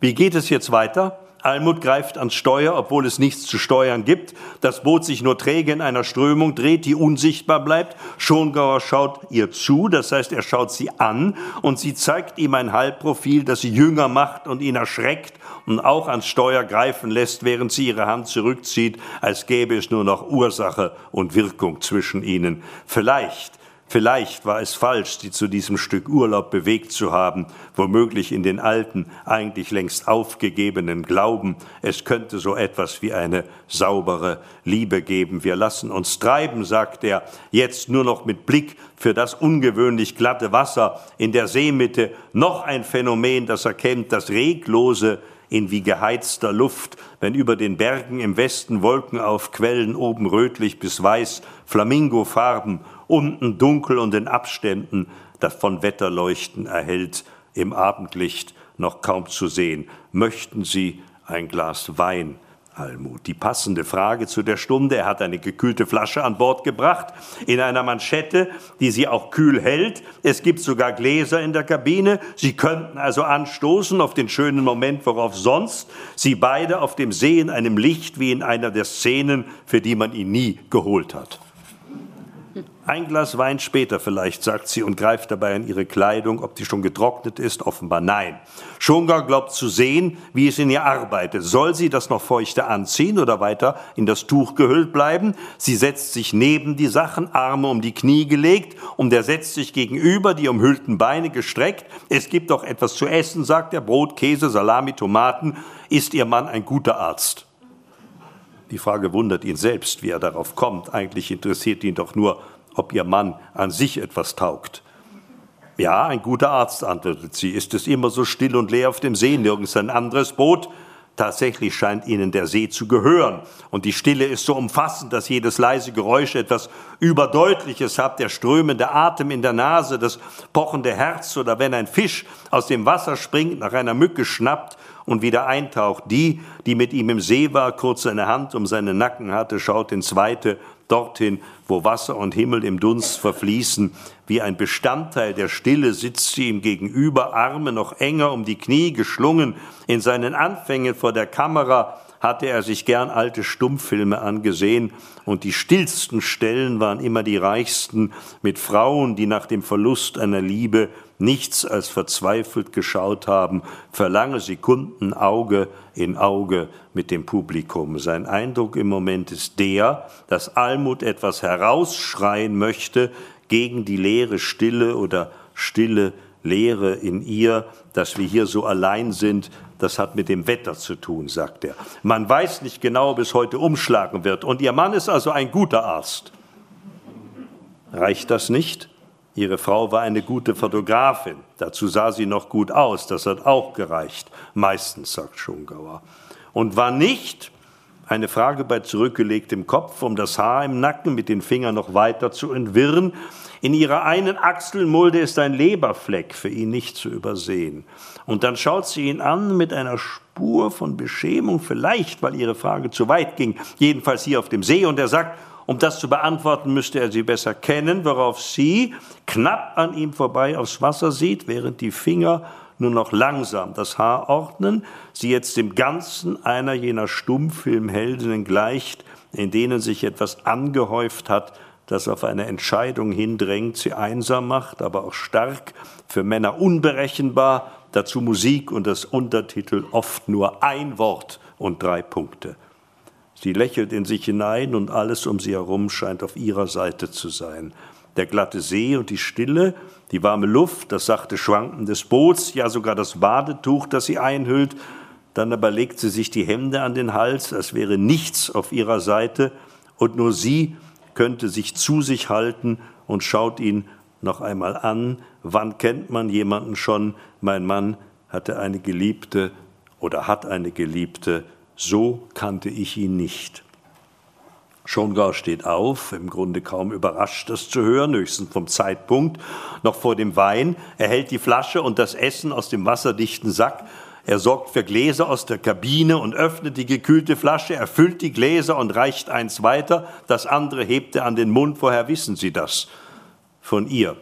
Wie geht es jetzt weiter? Almut greift ans Steuer, obwohl es nichts zu steuern gibt. Das Boot sich nur träge in einer Strömung dreht, die unsichtbar bleibt. Schongauer schaut ihr zu, das heißt, er schaut sie an und sie zeigt ihm ein Halbprofil, das sie jünger macht und ihn erschreckt und auch ans Steuer greifen lässt, während sie ihre Hand zurückzieht, als gäbe es nur noch Ursache und Wirkung zwischen ihnen. Vielleicht Vielleicht war es falsch, sie zu diesem Stück Urlaub bewegt zu haben, womöglich in den alten, eigentlich längst aufgegebenen Glauben, es könnte so etwas wie eine saubere Liebe geben. Wir lassen uns treiben, sagt er, jetzt nur noch mit Blick für das ungewöhnlich glatte Wasser in der Seemitte, noch ein Phänomen, das er kennt, das reglose, in wie geheizter Luft, wenn über den Bergen im Westen Wolken aufquellen, oben rötlich bis weiß, Flamingofarben unten dunkel und in Abständen, das von Wetterleuchten erhellt, im Abendlicht noch kaum zu sehen. Möchten Sie ein Glas Wein Almut. Die passende Frage zu der Stunde. Er hat eine gekühlte Flasche an Bord gebracht, in einer Manschette, die sie auch kühl hält. Es gibt sogar Gläser in der Kabine. Sie könnten also anstoßen auf den schönen Moment, worauf sonst sie beide auf dem See in einem Licht wie in einer der Szenen, für die man ihn nie geholt hat. Ein Glas Wein später vielleicht, sagt sie und greift dabei an ihre Kleidung, ob die schon getrocknet ist. Offenbar nein. Schongar glaubt zu sehen, wie es in ihr arbeitet. Soll sie das noch feuchte anziehen oder weiter in das Tuch gehüllt bleiben? Sie setzt sich neben die Sachen, Arme um die Knie gelegt und er setzt sich gegenüber, die umhüllten Beine gestreckt. Es gibt doch etwas zu essen, sagt er, Brot, Käse, Salami, Tomaten. Ist ihr Mann ein guter Arzt? Die Frage wundert ihn selbst, wie er darauf kommt. Eigentlich interessiert ihn doch nur, ob ihr Mann an sich etwas taugt. Ja, ein guter Arzt, antwortet sie. Ist es immer so still und leer auf dem See, nirgends ein anderes Boot? Tatsächlich scheint ihnen der See zu gehören. Und die Stille ist so umfassend, dass jedes leise Geräusch etwas Überdeutliches hat. Der strömende Atem in der Nase, das pochende Herz oder wenn ein Fisch aus dem Wasser springt, nach einer Mücke schnappt und wieder eintaucht. Die, die mit ihm im See war, kurz seine Hand um seinen Nacken hatte, schaut ins Weite dorthin, wo Wasser und Himmel im Dunst verfließen. Wie ein Bestandteil der Stille sitzt sie ihm gegenüber, Arme noch enger um die Knie geschlungen. In seinen Anfängen vor der Kamera hatte er sich gern alte Stummfilme angesehen, und die stillsten Stellen waren immer die reichsten, mit Frauen, die nach dem Verlust einer Liebe nichts als verzweifelt geschaut haben, für lange Sekunden Auge in Auge mit dem Publikum. Sein Eindruck im Moment ist der, dass Almut etwas herausschreien möchte gegen die leere Stille oder stille Leere in ihr, dass wir hier so allein sind, das hat mit dem Wetter zu tun, sagt er. Man weiß nicht genau, ob es heute umschlagen wird. Und Ihr Mann ist also ein guter Arzt. Reicht das nicht? Ihre Frau war eine gute Fotografin. Dazu sah sie noch gut aus. Das hat auch gereicht. Meistens, sagt Schongauer. Und war nicht eine Frage bei zurückgelegtem Kopf, um das Haar im Nacken mit den Fingern noch weiter zu entwirren. In ihrer einen Achselmulde ist ein Leberfleck, für ihn nicht zu übersehen. Und dann schaut sie ihn an mit einer Spur von Beschämung, vielleicht weil ihre Frage zu weit ging, jedenfalls hier auf dem See, und er sagt, um das zu beantworten, müsste er sie besser kennen, worauf sie knapp an ihm vorbei aufs Wasser sieht, während die Finger nur noch langsam das Haar ordnen, sie jetzt im Ganzen einer jener Stummfilmheldinnen gleicht, in denen sich etwas angehäuft hat, das auf eine Entscheidung hindrängt, sie einsam macht, aber auch stark, für Männer unberechenbar, dazu Musik und das Untertitel oft nur ein Wort und drei Punkte. Sie lächelt in sich hinein und alles um sie herum scheint auf ihrer Seite zu sein. Der glatte See und die Stille, die warme Luft, das sachte Schwanken des Boots, ja sogar das Badetuch, das sie einhüllt. Dann aber legt sie sich die Hände an den Hals, als wäre nichts auf ihrer Seite und nur sie könnte sich zu sich halten und schaut ihn noch einmal an. Wann kennt man jemanden schon? Mein Mann hatte eine Geliebte oder hat eine Geliebte so kannte ich ihn nicht. Schongar steht auf, im Grunde kaum überrascht, das zu hören, höchstens vom Zeitpunkt, noch vor dem Wein. Er hält die Flasche und das Essen aus dem wasserdichten Sack. Er sorgt für Gläser aus der Kabine und öffnet die gekühlte Flasche. Er füllt die Gläser und reicht eins weiter. Das andere hebt er an den Mund. Woher wissen Sie das? Von ihr.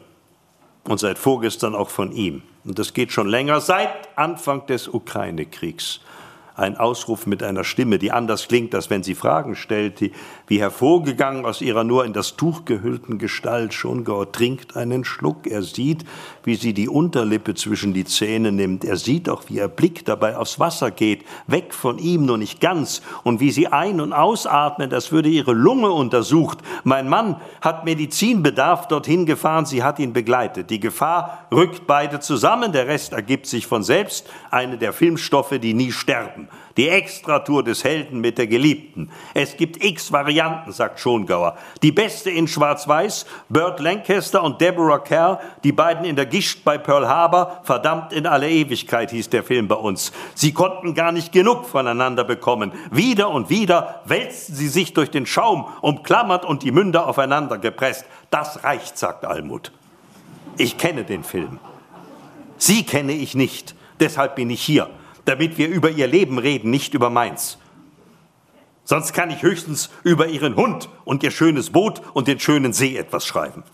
Und seit vorgestern auch von ihm. Und das geht schon länger, seit Anfang des Ukraine-Kriegs ein Ausruf mit einer Stimme, die anders klingt, als wenn sie Fragen stellt, die wie hervorgegangen aus ihrer nur in das Tuch gehüllten Gestalt. Schongauer trinkt einen Schluck. Er sieht, wie sie die Unterlippe zwischen die Zähne nimmt. Er sieht auch, wie ihr Blick dabei aufs Wasser geht, weg von ihm, nur nicht ganz. Und wie sie ein- und ausatmet, als würde ihre Lunge untersucht. Mein Mann hat Medizinbedarf dorthin gefahren. Sie hat ihn begleitet. Die Gefahr rückt beide zusammen. Der Rest ergibt sich von selbst. Eine der Filmstoffe, die nie sterben. Die Extratour des Helden mit der Geliebten. Es gibt x Varianten, sagt Schongauer. Die beste in Schwarz-Weiß, Burt Lancaster und Deborah Kerr, die beiden in der Gischt bei Pearl Harbor, verdammt in alle Ewigkeit hieß der Film bei uns. Sie konnten gar nicht genug voneinander bekommen. Wieder und wieder wälzten sie sich durch den Schaum, umklammert und die Münder aufeinander gepresst. Das reicht, sagt Almut. Ich kenne den Film. Sie kenne ich nicht. Deshalb bin ich hier. Damit wir über ihr Leben reden, nicht über meins. Sonst kann ich höchstens über ihren Hund und ihr schönes Boot und den schönen See etwas schreiben.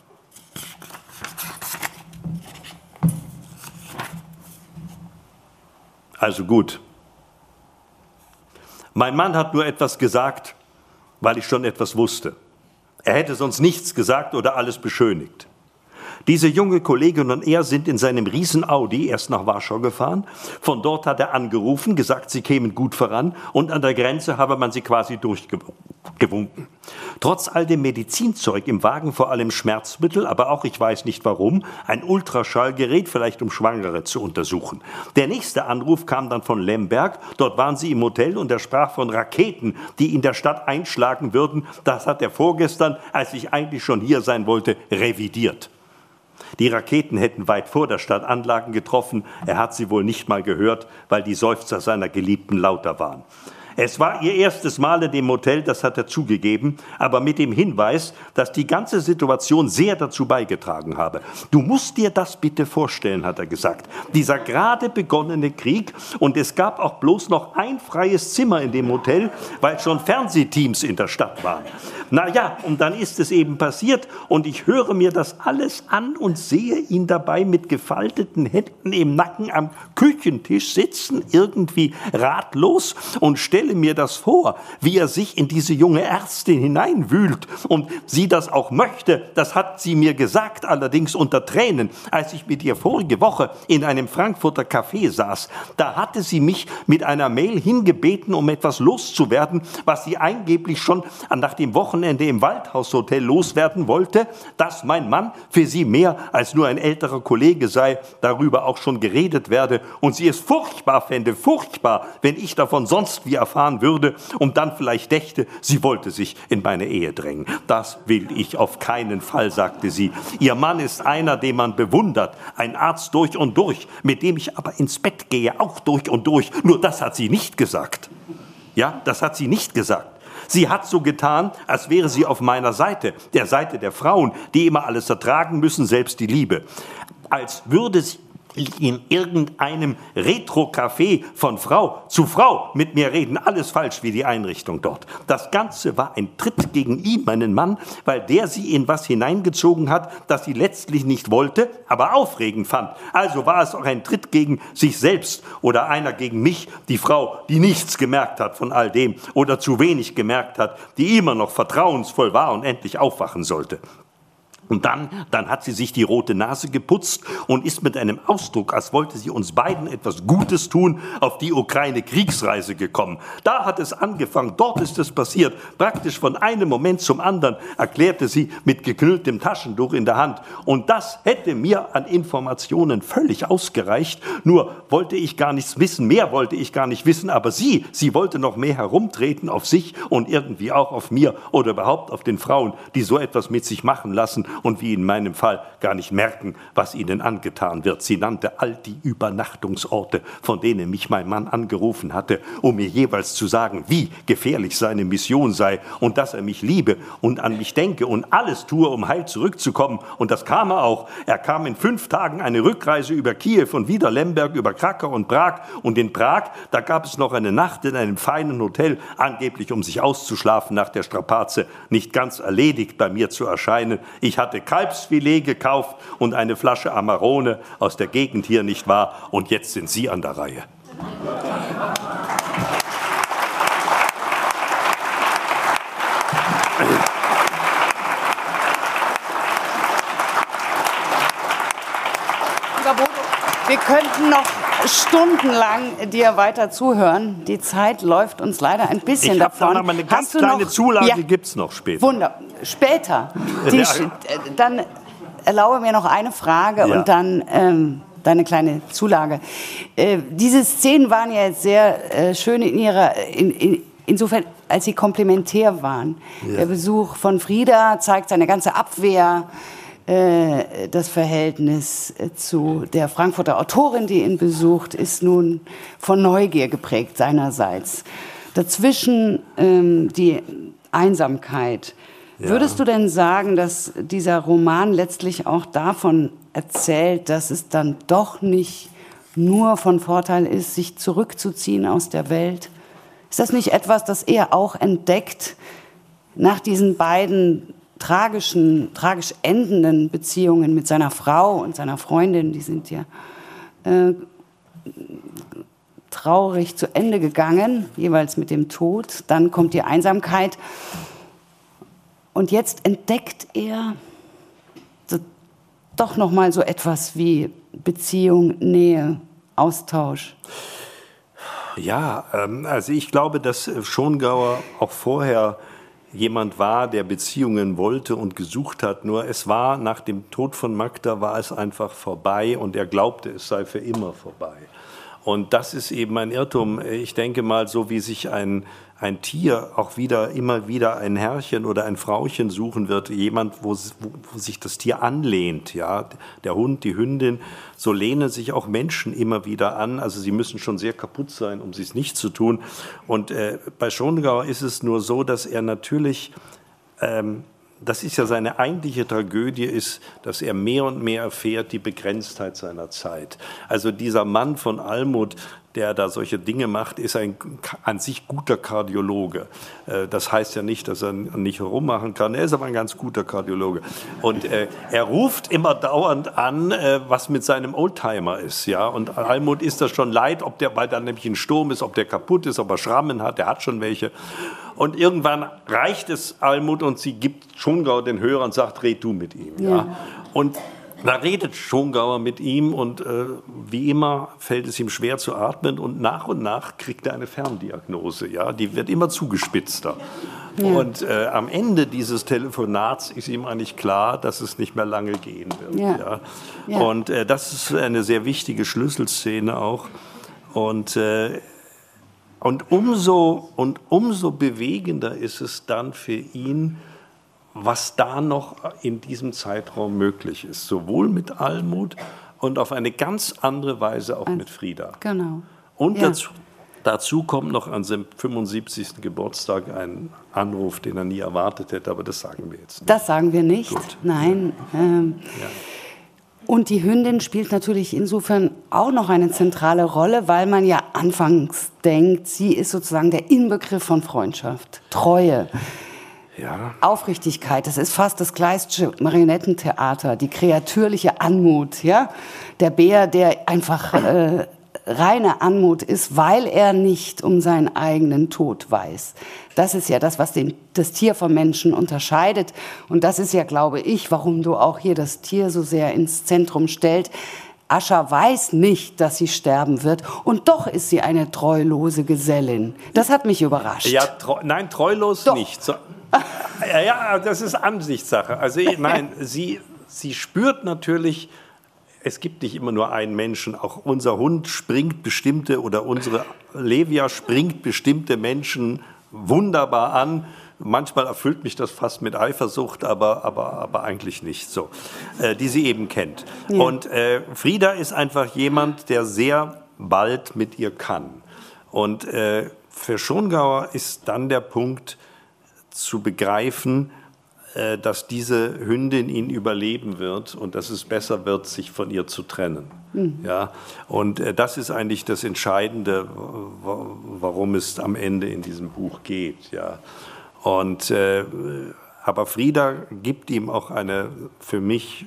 Also gut. Mein Mann hat nur etwas gesagt, weil ich schon etwas wusste. Er hätte sonst nichts gesagt oder alles beschönigt. Diese junge Kollegin und er sind in seinem riesen Audi erst nach Warschau gefahren. Von dort hat er angerufen, gesagt, sie kämen gut voran und an der Grenze habe man sie quasi durchgewunken. Trotz all dem Medizinzeug im Wagen, vor allem Schmerzmittel, aber auch, ich weiß nicht warum, ein Ultraschallgerät, vielleicht um Schwangere zu untersuchen. Der nächste Anruf kam dann von Lemberg. Dort waren sie im Hotel und er sprach von Raketen, die in der Stadt einschlagen würden. Das hat er vorgestern, als ich eigentlich schon hier sein wollte, revidiert. Die Raketen hätten weit vor der Stadt Anlagen getroffen. Er hat sie wohl nicht mal gehört, weil die Seufzer seiner Geliebten lauter waren. Es war ihr erstes Mal in dem Hotel, das hat er zugegeben, aber mit dem Hinweis, dass die ganze Situation sehr dazu beigetragen habe. Du musst dir das bitte vorstellen, hat er gesagt. Dieser gerade begonnene Krieg und es gab auch bloß noch ein freies Zimmer in dem Hotel, weil schon Fernsehteams in der Stadt waren. Na ja, und dann ist es eben passiert und ich höre mir das alles an und sehe ihn dabei mit gefalteten Händen im Nacken am Küchentisch sitzen, irgendwie ratlos und stelle stelle mir das vor, wie er sich in diese junge Ärztin hineinwühlt und sie das auch möchte. Das hat sie mir gesagt, allerdings unter Tränen, als ich mit ihr vorige Woche in einem Frankfurter Café saß. Da hatte sie mich mit einer Mail hingebeten, um etwas loszuwerden, was sie angeblich schon nach dem Wochenende im Waldhaushotel loswerden wollte, dass mein Mann für sie mehr als nur ein älterer Kollege sei, darüber auch schon geredet werde und sie es furchtbar fände, furchtbar, wenn ich davon sonst wie erfahren erfahren würde und dann vielleicht dächte, sie wollte sich in meine Ehe drängen. Das will ich auf keinen Fall, sagte sie. Ihr Mann ist einer, den man bewundert, ein Arzt durch und durch, mit dem ich aber ins Bett gehe, auch durch und durch. Nur das hat sie nicht gesagt. Ja, das hat sie nicht gesagt. Sie hat so getan, als wäre sie auf meiner Seite, der Seite der Frauen, die immer alles ertragen müssen, selbst die Liebe. Als würde sie in irgendeinem Retro-Café von Frau zu Frau mit mir reden. Alles falsch wie die Einrichtung dort. Das Ganze war ein Tritt gegen ihn, meinen Mann, weil der sie in was hineingezogen hat, das sie letztlich nicht wollte, aber aufregend fand. Also war es auch ein Tritt gegen sich selbst oder einer gegen mich, die Frau, die nichts gemerkt hat von all dem oder zu wenig gemerkt hat, die immer noch vertrauensvoll war und endlich aufwachen sollte. Und dann, dann hat sie sich die rote Nase geputzt und ist mit einem Ausdruck, als wollte sie uns beiden etwas Gutes tun, auf die Ukraine-Kriegsreise gekommen. Da hat es angefangen, dort ist es passiert. Praktisch von einem Moment zum anderen erklärte sie mit geknülltem Taschentuch in der Hand. Und das hätte mir an Informationen völlig ausgereicht. Nur wollte ich gar nichts wissen, mehr wollte ich gar nicht wissen. Aber sie, sie wollte noch mehr herumtreten auf sich und irgendwie auch auf mir oder überhaupt auf den Frauen, die so etwas mit sich machen lassen und wie in meinem Fall gar nicht merken, was ihnen angetan wird. Sie nannte all die Übernachtungsorte, von denen mich mein Mann angerufen hatte, um mir jeweils zu sagen, wie gefährlich seine Mission sei und dass er mich liebe und an mich denke und alles tue, um heil zurückzukommen. Und das kam er auch. Er kam in fünf Tagen eine Rückreise über Kiew und wieder Lemberg über Krakau und Prag. Und in Prag, da gab es noch eine Nacht in einem feinen Hotel, angeblich um sich auszuschlafen nach der Strapaze, nicht ganz erledigt bei mir zu erscheinen. Ich hatte hatte Kalbsfilet gekauft und eine Flasche Amarone aus der Gegend hier nicht wahr. Und jetzt sind Sie an der Reihe. Wir könnten noch stundenlang dir weiter zuhören. Die Zeit läuft uns leider ein bisschen ich davon. Dann aber eine ganz kleine noch? Zulage ja. gibt es noch später. Wunder. Später. Die, dann erlaube mir noch eine Frage ja. und dann ähm, deine kleine Zulage. Äh, diese Szenen waren ja jetzt sehr äh, schön in ihrer, in, in, insofern, als sie komplementär waren. Ja. Der Besuch von Frieda zeigt seine ganze Abwehr äh, das Verhältnis äh, zu der Frankfurter Autorin, die ihn besucht, ist nun von Neugier geprägt seinerseits. Dazwischen ähm, die Einsamkeit. Ja. Würdest du denn sagen, dass dieser Roman letztlich auch davon erzählt, dass es dann doch nicht nur von Vorteil ist, sich zurückzuziehen aus der Welt? Ist das nicht etwas, das er auch entdeckt nach diesen beiden tragischen, tragisch endenden Beziehungen mit seiner Frau und seiner Freundin? Die sind ja äh, traurig zu Ende gegangen, jeweils mit dem Tod. Dann kommt die Einsamkeit. Und jetzt entdeckt er doch noch mal so etwas wie Beziehung, Nähe, Austausch. Ja, ähm, also ich glaube, dass äh, Schongauer auch vorher jemand war, der Beziehungen wollte und gesucht hat. Nur es war nach dem Tod von Magda war es einfach vorbei und er glaubte, es sei für immer vorbei. Und das ist eben ein Irrtum. Ich denke mal, so wie sich ein, ein Tier auch wieder immer wieder ein Herrchen oder ein Frauchen suchen wird, jemand, wo, wo, sich das Tier anlehnt, ja, der Hund, die Hündin, so lehnen sich auch Menschen immer wieder an. Also sie müssen schon sehr kaputt sein, um es nicht zu tun. Und äh, bei Schongauer ist es nur so, dass er natürlich ähm, das ist ja seine eigentliche Tragödie, ist, dass er mehr und mehr erfährt die Begrenztheit seiner Zeit. Also dieser Mann von Almut, der da solche Dinge macht, ist ein an sich guter Kardiologe. Äh, das heißt ja nicht, dass er nicht herummachen kann. Er ist aber ein ganz guter Kardiologe. Und äh, er ruft immer dauernd an, äh, was mit seinem Oldtimer ist. Ja? Und Almut ist das schon leid, ob der, weil dann nämlich ein Sturm ist, ob der kaputt ist, ob er Schrammen hat, der hat schon welche. Und irgendwann reicht es Almut und sie gibt Schongau den Hörer und sagt, red du mit ihm. Ja. ja. Und da redet Schongauer mit ihm und äh, wie immer fällt es ihm schwer zu atmen und nach und nach kriegt er eine Ferndiagnose. Ja, die wird immer zugespitzter. Ja. Und äh, am Ende dieses Telefonats ist ihm eigentlich klar, dass es nicht mehr lange gehen wird. Ja. ja. Und äh, das ist eine sehr wichtige Schlüsselszene auch. Und äh, und umso, und umso bewegender ist es dann für ihn, was da noch in diesem Zeitraum möglich ist, sowohl mit Almut und auf eine ganz andere Weise auch mit Frieda. Genau. Und ja. dazu, dazu kommt noch an seinem 75. Geburtstag ein Anruf, den er nie erwartet hätte, aber das sagen wir jetzt nicht. Das sagen wir nicht, Gut. nein. Ja. Ähm, ja. Und die Hündin spielt natürlich insofern auch noch eine zentrale Rolle, weil man ja anfangs denkt, sie ist sozusagen der Inbegriff von Freundschaft, Treue. Ja. Aufrichtigkeit, das ist fast das Kleistsche Marionettentheater, die kreatürliche Anmut, ja. Der Bär, der einfach äh, reine Anmut ist, weil er nicht um seinen eigenen Tod weiß. Das ist ja das, was den, das Tier vom Menschen unterscheidet. Und das ist ja, glaube ich, warum du auch hier das Tier so sehr ins Zentrum stellt. Ascha weiß nicht, dass sie sterben wird und doch ist sie eine treulose Gesellin. Das hat mich überrascht. Ja, treu, nein, treulos doch. nicht. So, ja, ja, das ist Ansichtssache. Also nein, sie, sie spürt natürlich, es gibt nicht immer nur einen Menschen. Auch unser Hund springt bestimmte oder unsere Levia springt bestimmte Menschen wunderbar an. Manchmal erfüllt mich das fast mit Eifersucht, aber, aber, aber eigentlich nicht so, äh, die sie eben kennt. Ja. Und äh, Frieda ist einfach jemand, der sehr bald mit ihr kann. Und äh, für Schongauer ist dann der Punkt, zu begreifen, äh, dass diese Hündin ihn überleben wird und dass es besser wird, sich von ihr zu trennen. Mhm. Ja, und äh, das ist eigentlich das Entscheidende, warum es am Ende in diesem Buch geht. Ja, und äh, aber Frieda gibt ihm auch eine für mich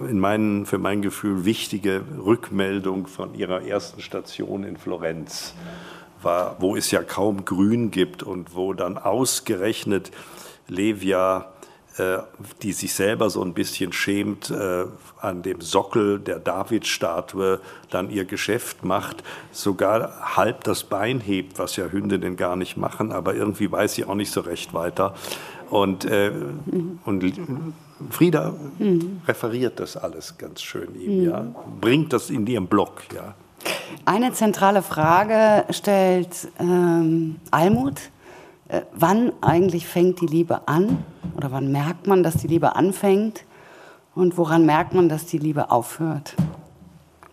in meinen, für mein Gefühl wichtige Rückmeldung von ihrer ersten Station in Florenz. Mhm war, wo es ja kaum Grün gibt und wo dann ausgerechnet Levia, äh, die sich selber so ein bisschen schämt, äh, an dem Sockel der Davidstatue dann ihr Geschäft macht, sogar halb das Bein hebt, was ja Hündinnen gar nicht machen, aber irgendwie weiß sie auch nicht so recht weiter. Und, äh, mhm. und Frieda mhm. referiert das alles ganz schön ihm, mhm. ja, bringt das in ihren Blog, ja. Eine zentrale Frage stellt ähm, Almut. Äh, wann eigentlich fängt die Liebe an? Oder wann merkt man, dass die Liebe anfängt? Und woran merkt man, dass die Liebe aufhört?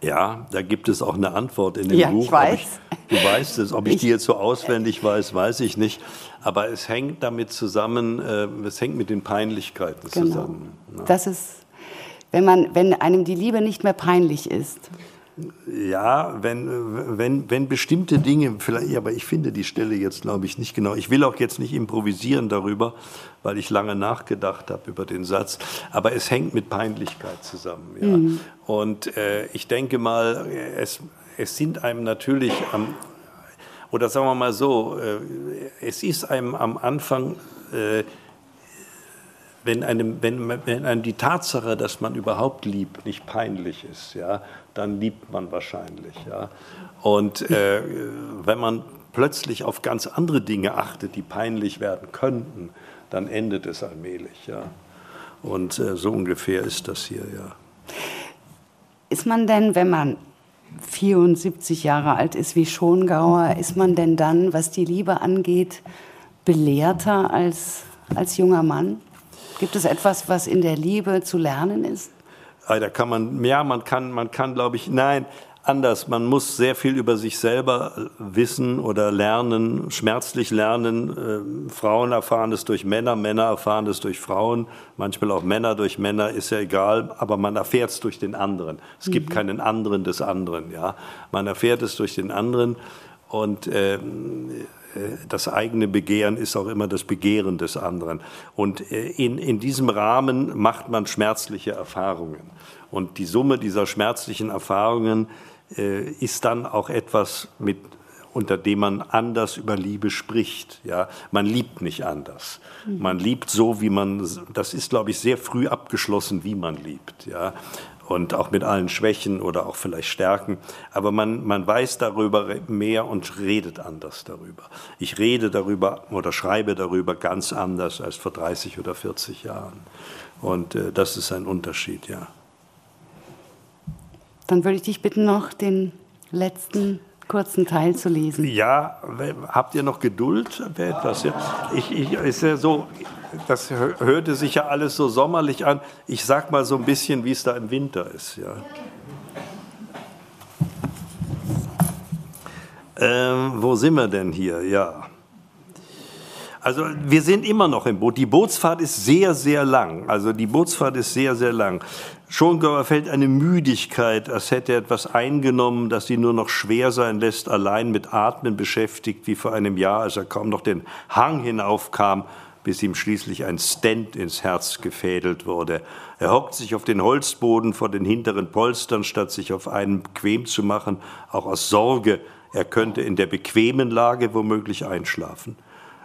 Ja, da gibt es auch eine Antwort in dem ja, Buch. Ich weiß. Ich, du weißt es, ob ich, ich, die jetzt so auswendig weiß, weiß ich nicht. Aber es hängt damit zusammen, äh, es hängt mit den Peinlichkeiten genau. zusammen. Ne? Das ist, wenn, man, wenn einem die Liebe nicht mehr peinlich ist, Ja, wenn, wenn, wenn bestimmte Dinge, vielleicht, aber ich finde die Stelle jetzt, glaube ich, nicht genau. Ich will auch jetzt nicht improvisieren darüber, weil ich lange nachgedacht habe über den Satz. Aber es hängt mit Peinlichkeit zusammen. Ja. Mhm. Und äh, ich denke mal, es, es sind einem natürlich am, oder sagen wir mal so, äh, es ist einem am Anfang äh, wenn einem, wenn, wenn einem die Tatsache, dass man überhaupt liebt, nicht peinlich ist, ja, dann liebt man wahrscheinlich. Ja. Und äh, wenn man plötzlich auf ganz andere Dinge achtet, die peinlich werden könnten, dann endet es allmählich. Ja. Und äh, so ungefähr ist das hier, ja. Ist man denn, wenn man 74 Jahre alt ist wie Schongauer, ist man denn dann, was die Liebe angeht, belehrter als, als junger Mann? Gibt es etwas, was in der Liebe zu lernen ist? Da kann man, ja, man kann, man kann, glaube ich, nein, anders. Man muss sehr viel über sich selber äh, wissen oder lernen, schmerzlich lernen. Äh, Frauen erfahren es durch Männer, Männer erfahren es durch Frauen, manchmal auch Männer durch Männer, ist ja egal, aber man erfährt es durch den anderen. Es mhm. gibt keinen anderen des anderen, ja. Man erfährt es durch den anderen und äh, das eigene Begehren ist auch immer das Begehren des anderen. Und äh, in, in diesem Rahmen macht man schmerzliche Erfahrungen. Und die Summe dieser schmerzlichen Erfahrungen äh, ist dann auch etwas, mit, unter dem man anders über Liebe spricht. Ja? Man liebt nicht anders. Man liebt so, wie man, das ist, glaube ich, sehr früh abgeschlossen, wie man liebt. Ja? Und auch mit allen Schwächen oder auch vielleicht Stärken. Aber man, man weiß darüber mehr und redet anders darüber. Ich rede darüber oder schreibe darüber ganz anders als vor 30 oder 40 Jahren. Und äh, das ist ein Unterschied, ja. Dann würde ich dich bitten, noch den letzten kurzen Teil zu lesen. Ja, habt ihr noch Geduld? Etwas? Ich, ich, ist ja so, das hörte sich ja alles so sommerlich an. Ich sag mal so ein bisschen, wie es da im Winter ist. Ja. Ähm, wo sind wir denn hier? Ja. Also wir sind immer noch im Boot. Die Bootsfahrt ist sehr, sehr lang. Also die Bootsfahrt ist sehr, sehr lang. Schon fällt eine Müdigkeit, als hätte er etwas eingenommen, das ihn nur noch schwer sein lässt, allein mit Atmen beschäftigt, wie vor einem Jahr, als er kaum noch den Hang hinaufkam bis ihm schließlich ein Stent ins Herz gefädelt wurde. Er hockt sich auf den Holzboden vor den hinteren Polstern, statt sich auf einen bequem zu machen, auch aus Sorge, er könnte in der bequemen Lage womöglich einschlafen.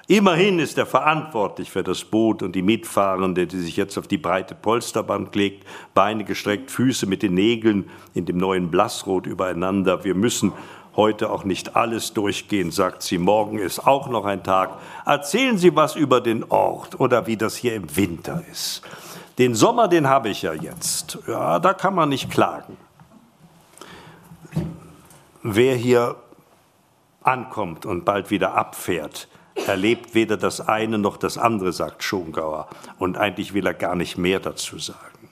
Immerhin ist er verantwortlich für das Boot und die Mitfahrende, die sich jetzt auf die breite Polsterband legt, Beine gestreckt, Füße mit den Nägeln in dem neuen Blassrot übereinander. Wir müssen heute auch nicht alles durchgehen, sagt sie. Morgen ist auch noch ein Tag. Erzählen Sie was über den Ort oder wie das hier im Winter ist. Den Sommer, den habe ich ja jetzt. Ja, da kann man nicht klagen. Wer hier ankommt und bald wieder abfährt, erlebt weder das eine noch das andere, sagt Schongauer. Und eigentlich will er gar nicht mehr dazu sagen.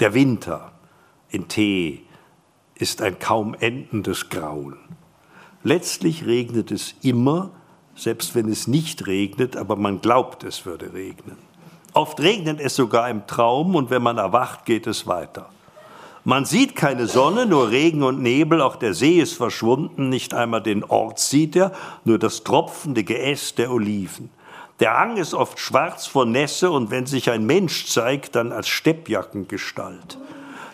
Der Winter in Tee, ist ein kaum endendes Grauen. Letztlich regnet es immer, selbst wenn es nicht regnet, aber man glaubt, es würde regnen. Oft regnet es sogar im Traum und wenn man erwacht, geht es weiter. Man sieht keine Sonne, nur Regen und Nebel, auch der See ist verschwunden, nicht einmal den Ort sieht er, nur das tropfende Geäst der Oliven. Der Hang ist oft schwarz vor Nässe und wenn sich ein Mensch zeigt, dann als Steppjackengestalt.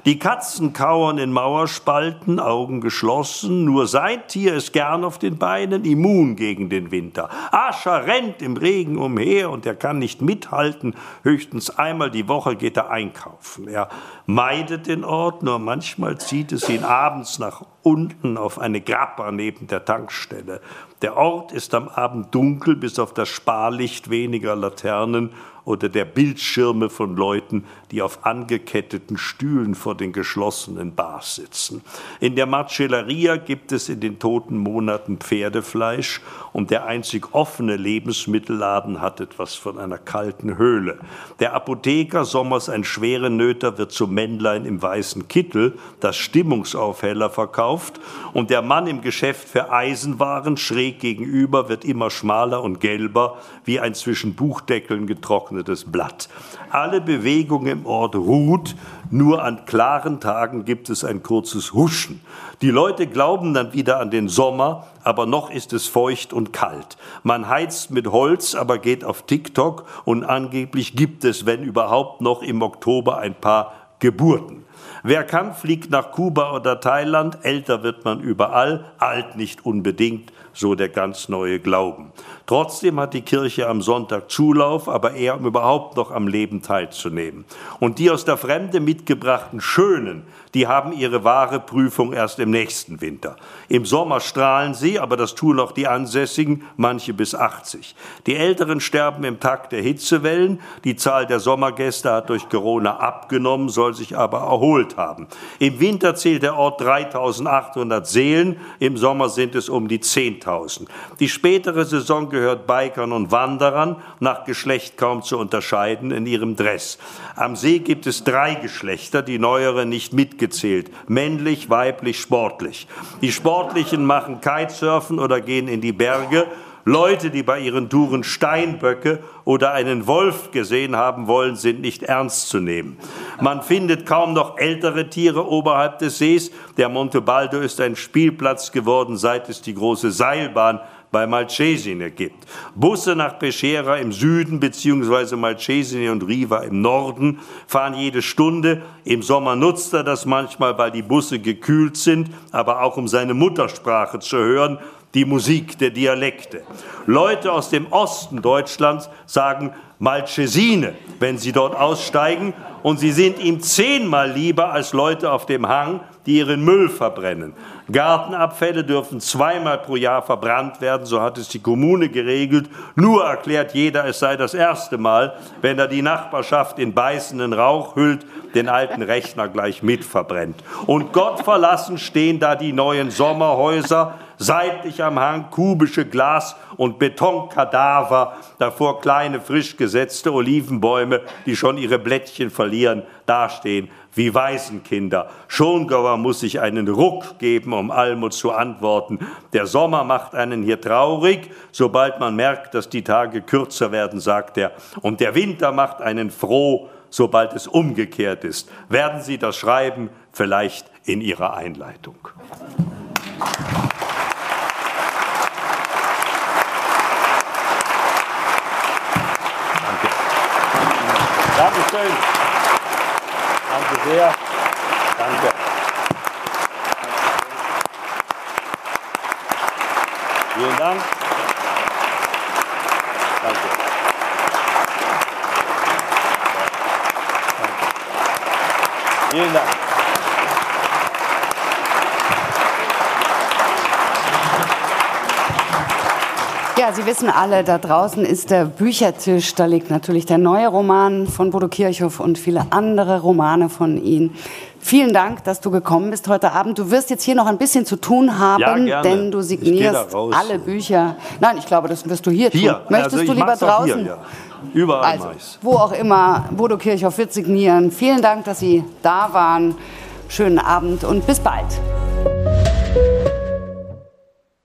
Die Katzen kauern in Mauerspalten, Augen geschlossen, nur sein Tier ist gern auf den Beinen, immun gegen den Winter. Ascher rennt im Regen umher und er kann nicht mithalten, höchstens einmal die Woche geht er einkaufen. Er meidet den Ort, nur manchmal zieht es ihn abends nach unten auf eine Grappa neben der Tankstelle. Der Ort ist am Abend dunkel, bis auf das Sparlicht weniger Laternen oder der Bildschirme von Leuten, die auf angeketteten Stühlen vor den geschlossenen Bars sitzen. In der Marcelleria gibt es in den toten Monaten Pferdefleisch und der einzig offene Lebensmittelladen hat etwas von einer kalten Höhle. Der Apotheker, sommers ein schwere Nöter, wird zum Männlein im weißen Kittel, das Stimmungsaufheller verkauft und der Mann im Geschäft für Eisenwaren schräg gegenüber wird immer schmaler und gelber, wie ein zwischen Buchdeckeln getrockneter getrocknetes Blatt. Alle Bewegung im Ort ruht, nur an klaren Tagen gibt es ein kurzes Huschen. Die Leute glauben dann wieder an den Sommer, aber noch ist es feucht und kalt. Man heizt mit Holz, aber geht auf TikTok und angeblich gibt es, wenn überhaupt noch im Oktober ein paar Geburten. Wer kann, fliegt nach Kuba oder Thailand. Älter wird man überall, alt nicht unbedingt, so der ganz neue Glauben. Trotzdem hat die Kirche am Sonntag Zulauf, aber eher um überhaupt noch am Leben teilzunehmen. Und die aus der Fremde mitgebrachten Schönen, die haben ihre wahre Prüfung erst im nächsten Winter. Im Sommer strahlen sie, aber das tun auch die Ansässigen, manche bis 80. Die Älteren sterben im Takt der Hitzewellen. Die Zahl der Sommergäste hat durch Corona abgenommen, soll sich aber erholt haben. Im Winter zählt der Ort 3800 Seelen, im Sommer sind es um die 10.000. Die spätere Saison gehört Bikern und Wanderern, nach Geschlecht kaum zu unterscheiden, in ihrem Dress. Am See gibt es drei Geschlechter, die neuere nicht mitgezählt. Männlich, weiblich, sportlich. Die Sportlichen machen Kitesurfen oder gehen in die Berge. Leute, die bei ihren Touren Steinböcke oder einen Wolf gesehen haben wollen, sind nicht ernst zu nehmen. Man findet kaum noch ältere Tiere oberhalb des Sees. Der Monte Baldo ist ein Spielplatz geworden, seit es die große Seilbahn bei Malcesine gibt. Busse nach Peschiera im Süden bzw. Malcesine und Riva im Norden fahren jede Stunde. Im Sommer nutzt er das manchmal, weil die Busse gekühlt sind, aber auch um seine Muttersprache zu hören, die Musik der Dialekte. Leute aus dem Osten Deutschlands sagen Malcesine, wenn sie dort aussteigen, und sie sind ihm zehnmal lieber als Leute auf dem Hang, die ihren Müll verbrennen. Gartenabfälle dürfen zweimal pro Jahr verbrannt werden, so hat es die Kommune geregelt. Nur erklärt jeder, es sei das erste Mal, wenn er die Nachbarschaft in beißenden Rauch hüllt, den alten Rechner gleich mit verbrennt. Und Gott verlassen stehen da die neuen Sommerhäuser, seitlich am Hang kubische Glas- und Betonkadaver, davor kleine frisch gesetzte Olivenbäume, die schon ihre Blättchen verlieren, dastehen wie Waisenkinder. Schongauer muss sich einen Ruck geben, um Almut zu antworten. Der Sommer macht einen hier traurig, sobald man merkt, dass die Tage kürzer werden, sagt er. Und der Winter macht einen froh, sobald es umgekehrt ist. Werden Sie das schreiben, vielleicht in Ihrer Einleitung. Dankeschön. Sehr. Danke. Vielen Dank. Danke. Danke. Vielen Dank. Ja, Sie wissen alle, da draußen ist der Büchertisch. Da liegt natürlich der neue Roman von Bodo Kirchhoff und viele andere Romane von Ihnen. Vielen Dank, dass du gekommen bist heute Abend. Du wirst jetzt hier noch ein bisschen zu tun haben, ja, denn du signierst alle Bücher. Nein, ich glaube, das wirst du hier, hier. tun. Möchtest also du lieber draußen? Hier, ja. Überall also, wo auch immer, Bodo Kirchhoff wird signieren. Vielen Dank, dass Sie da waren. Schönen Abend und bis bald.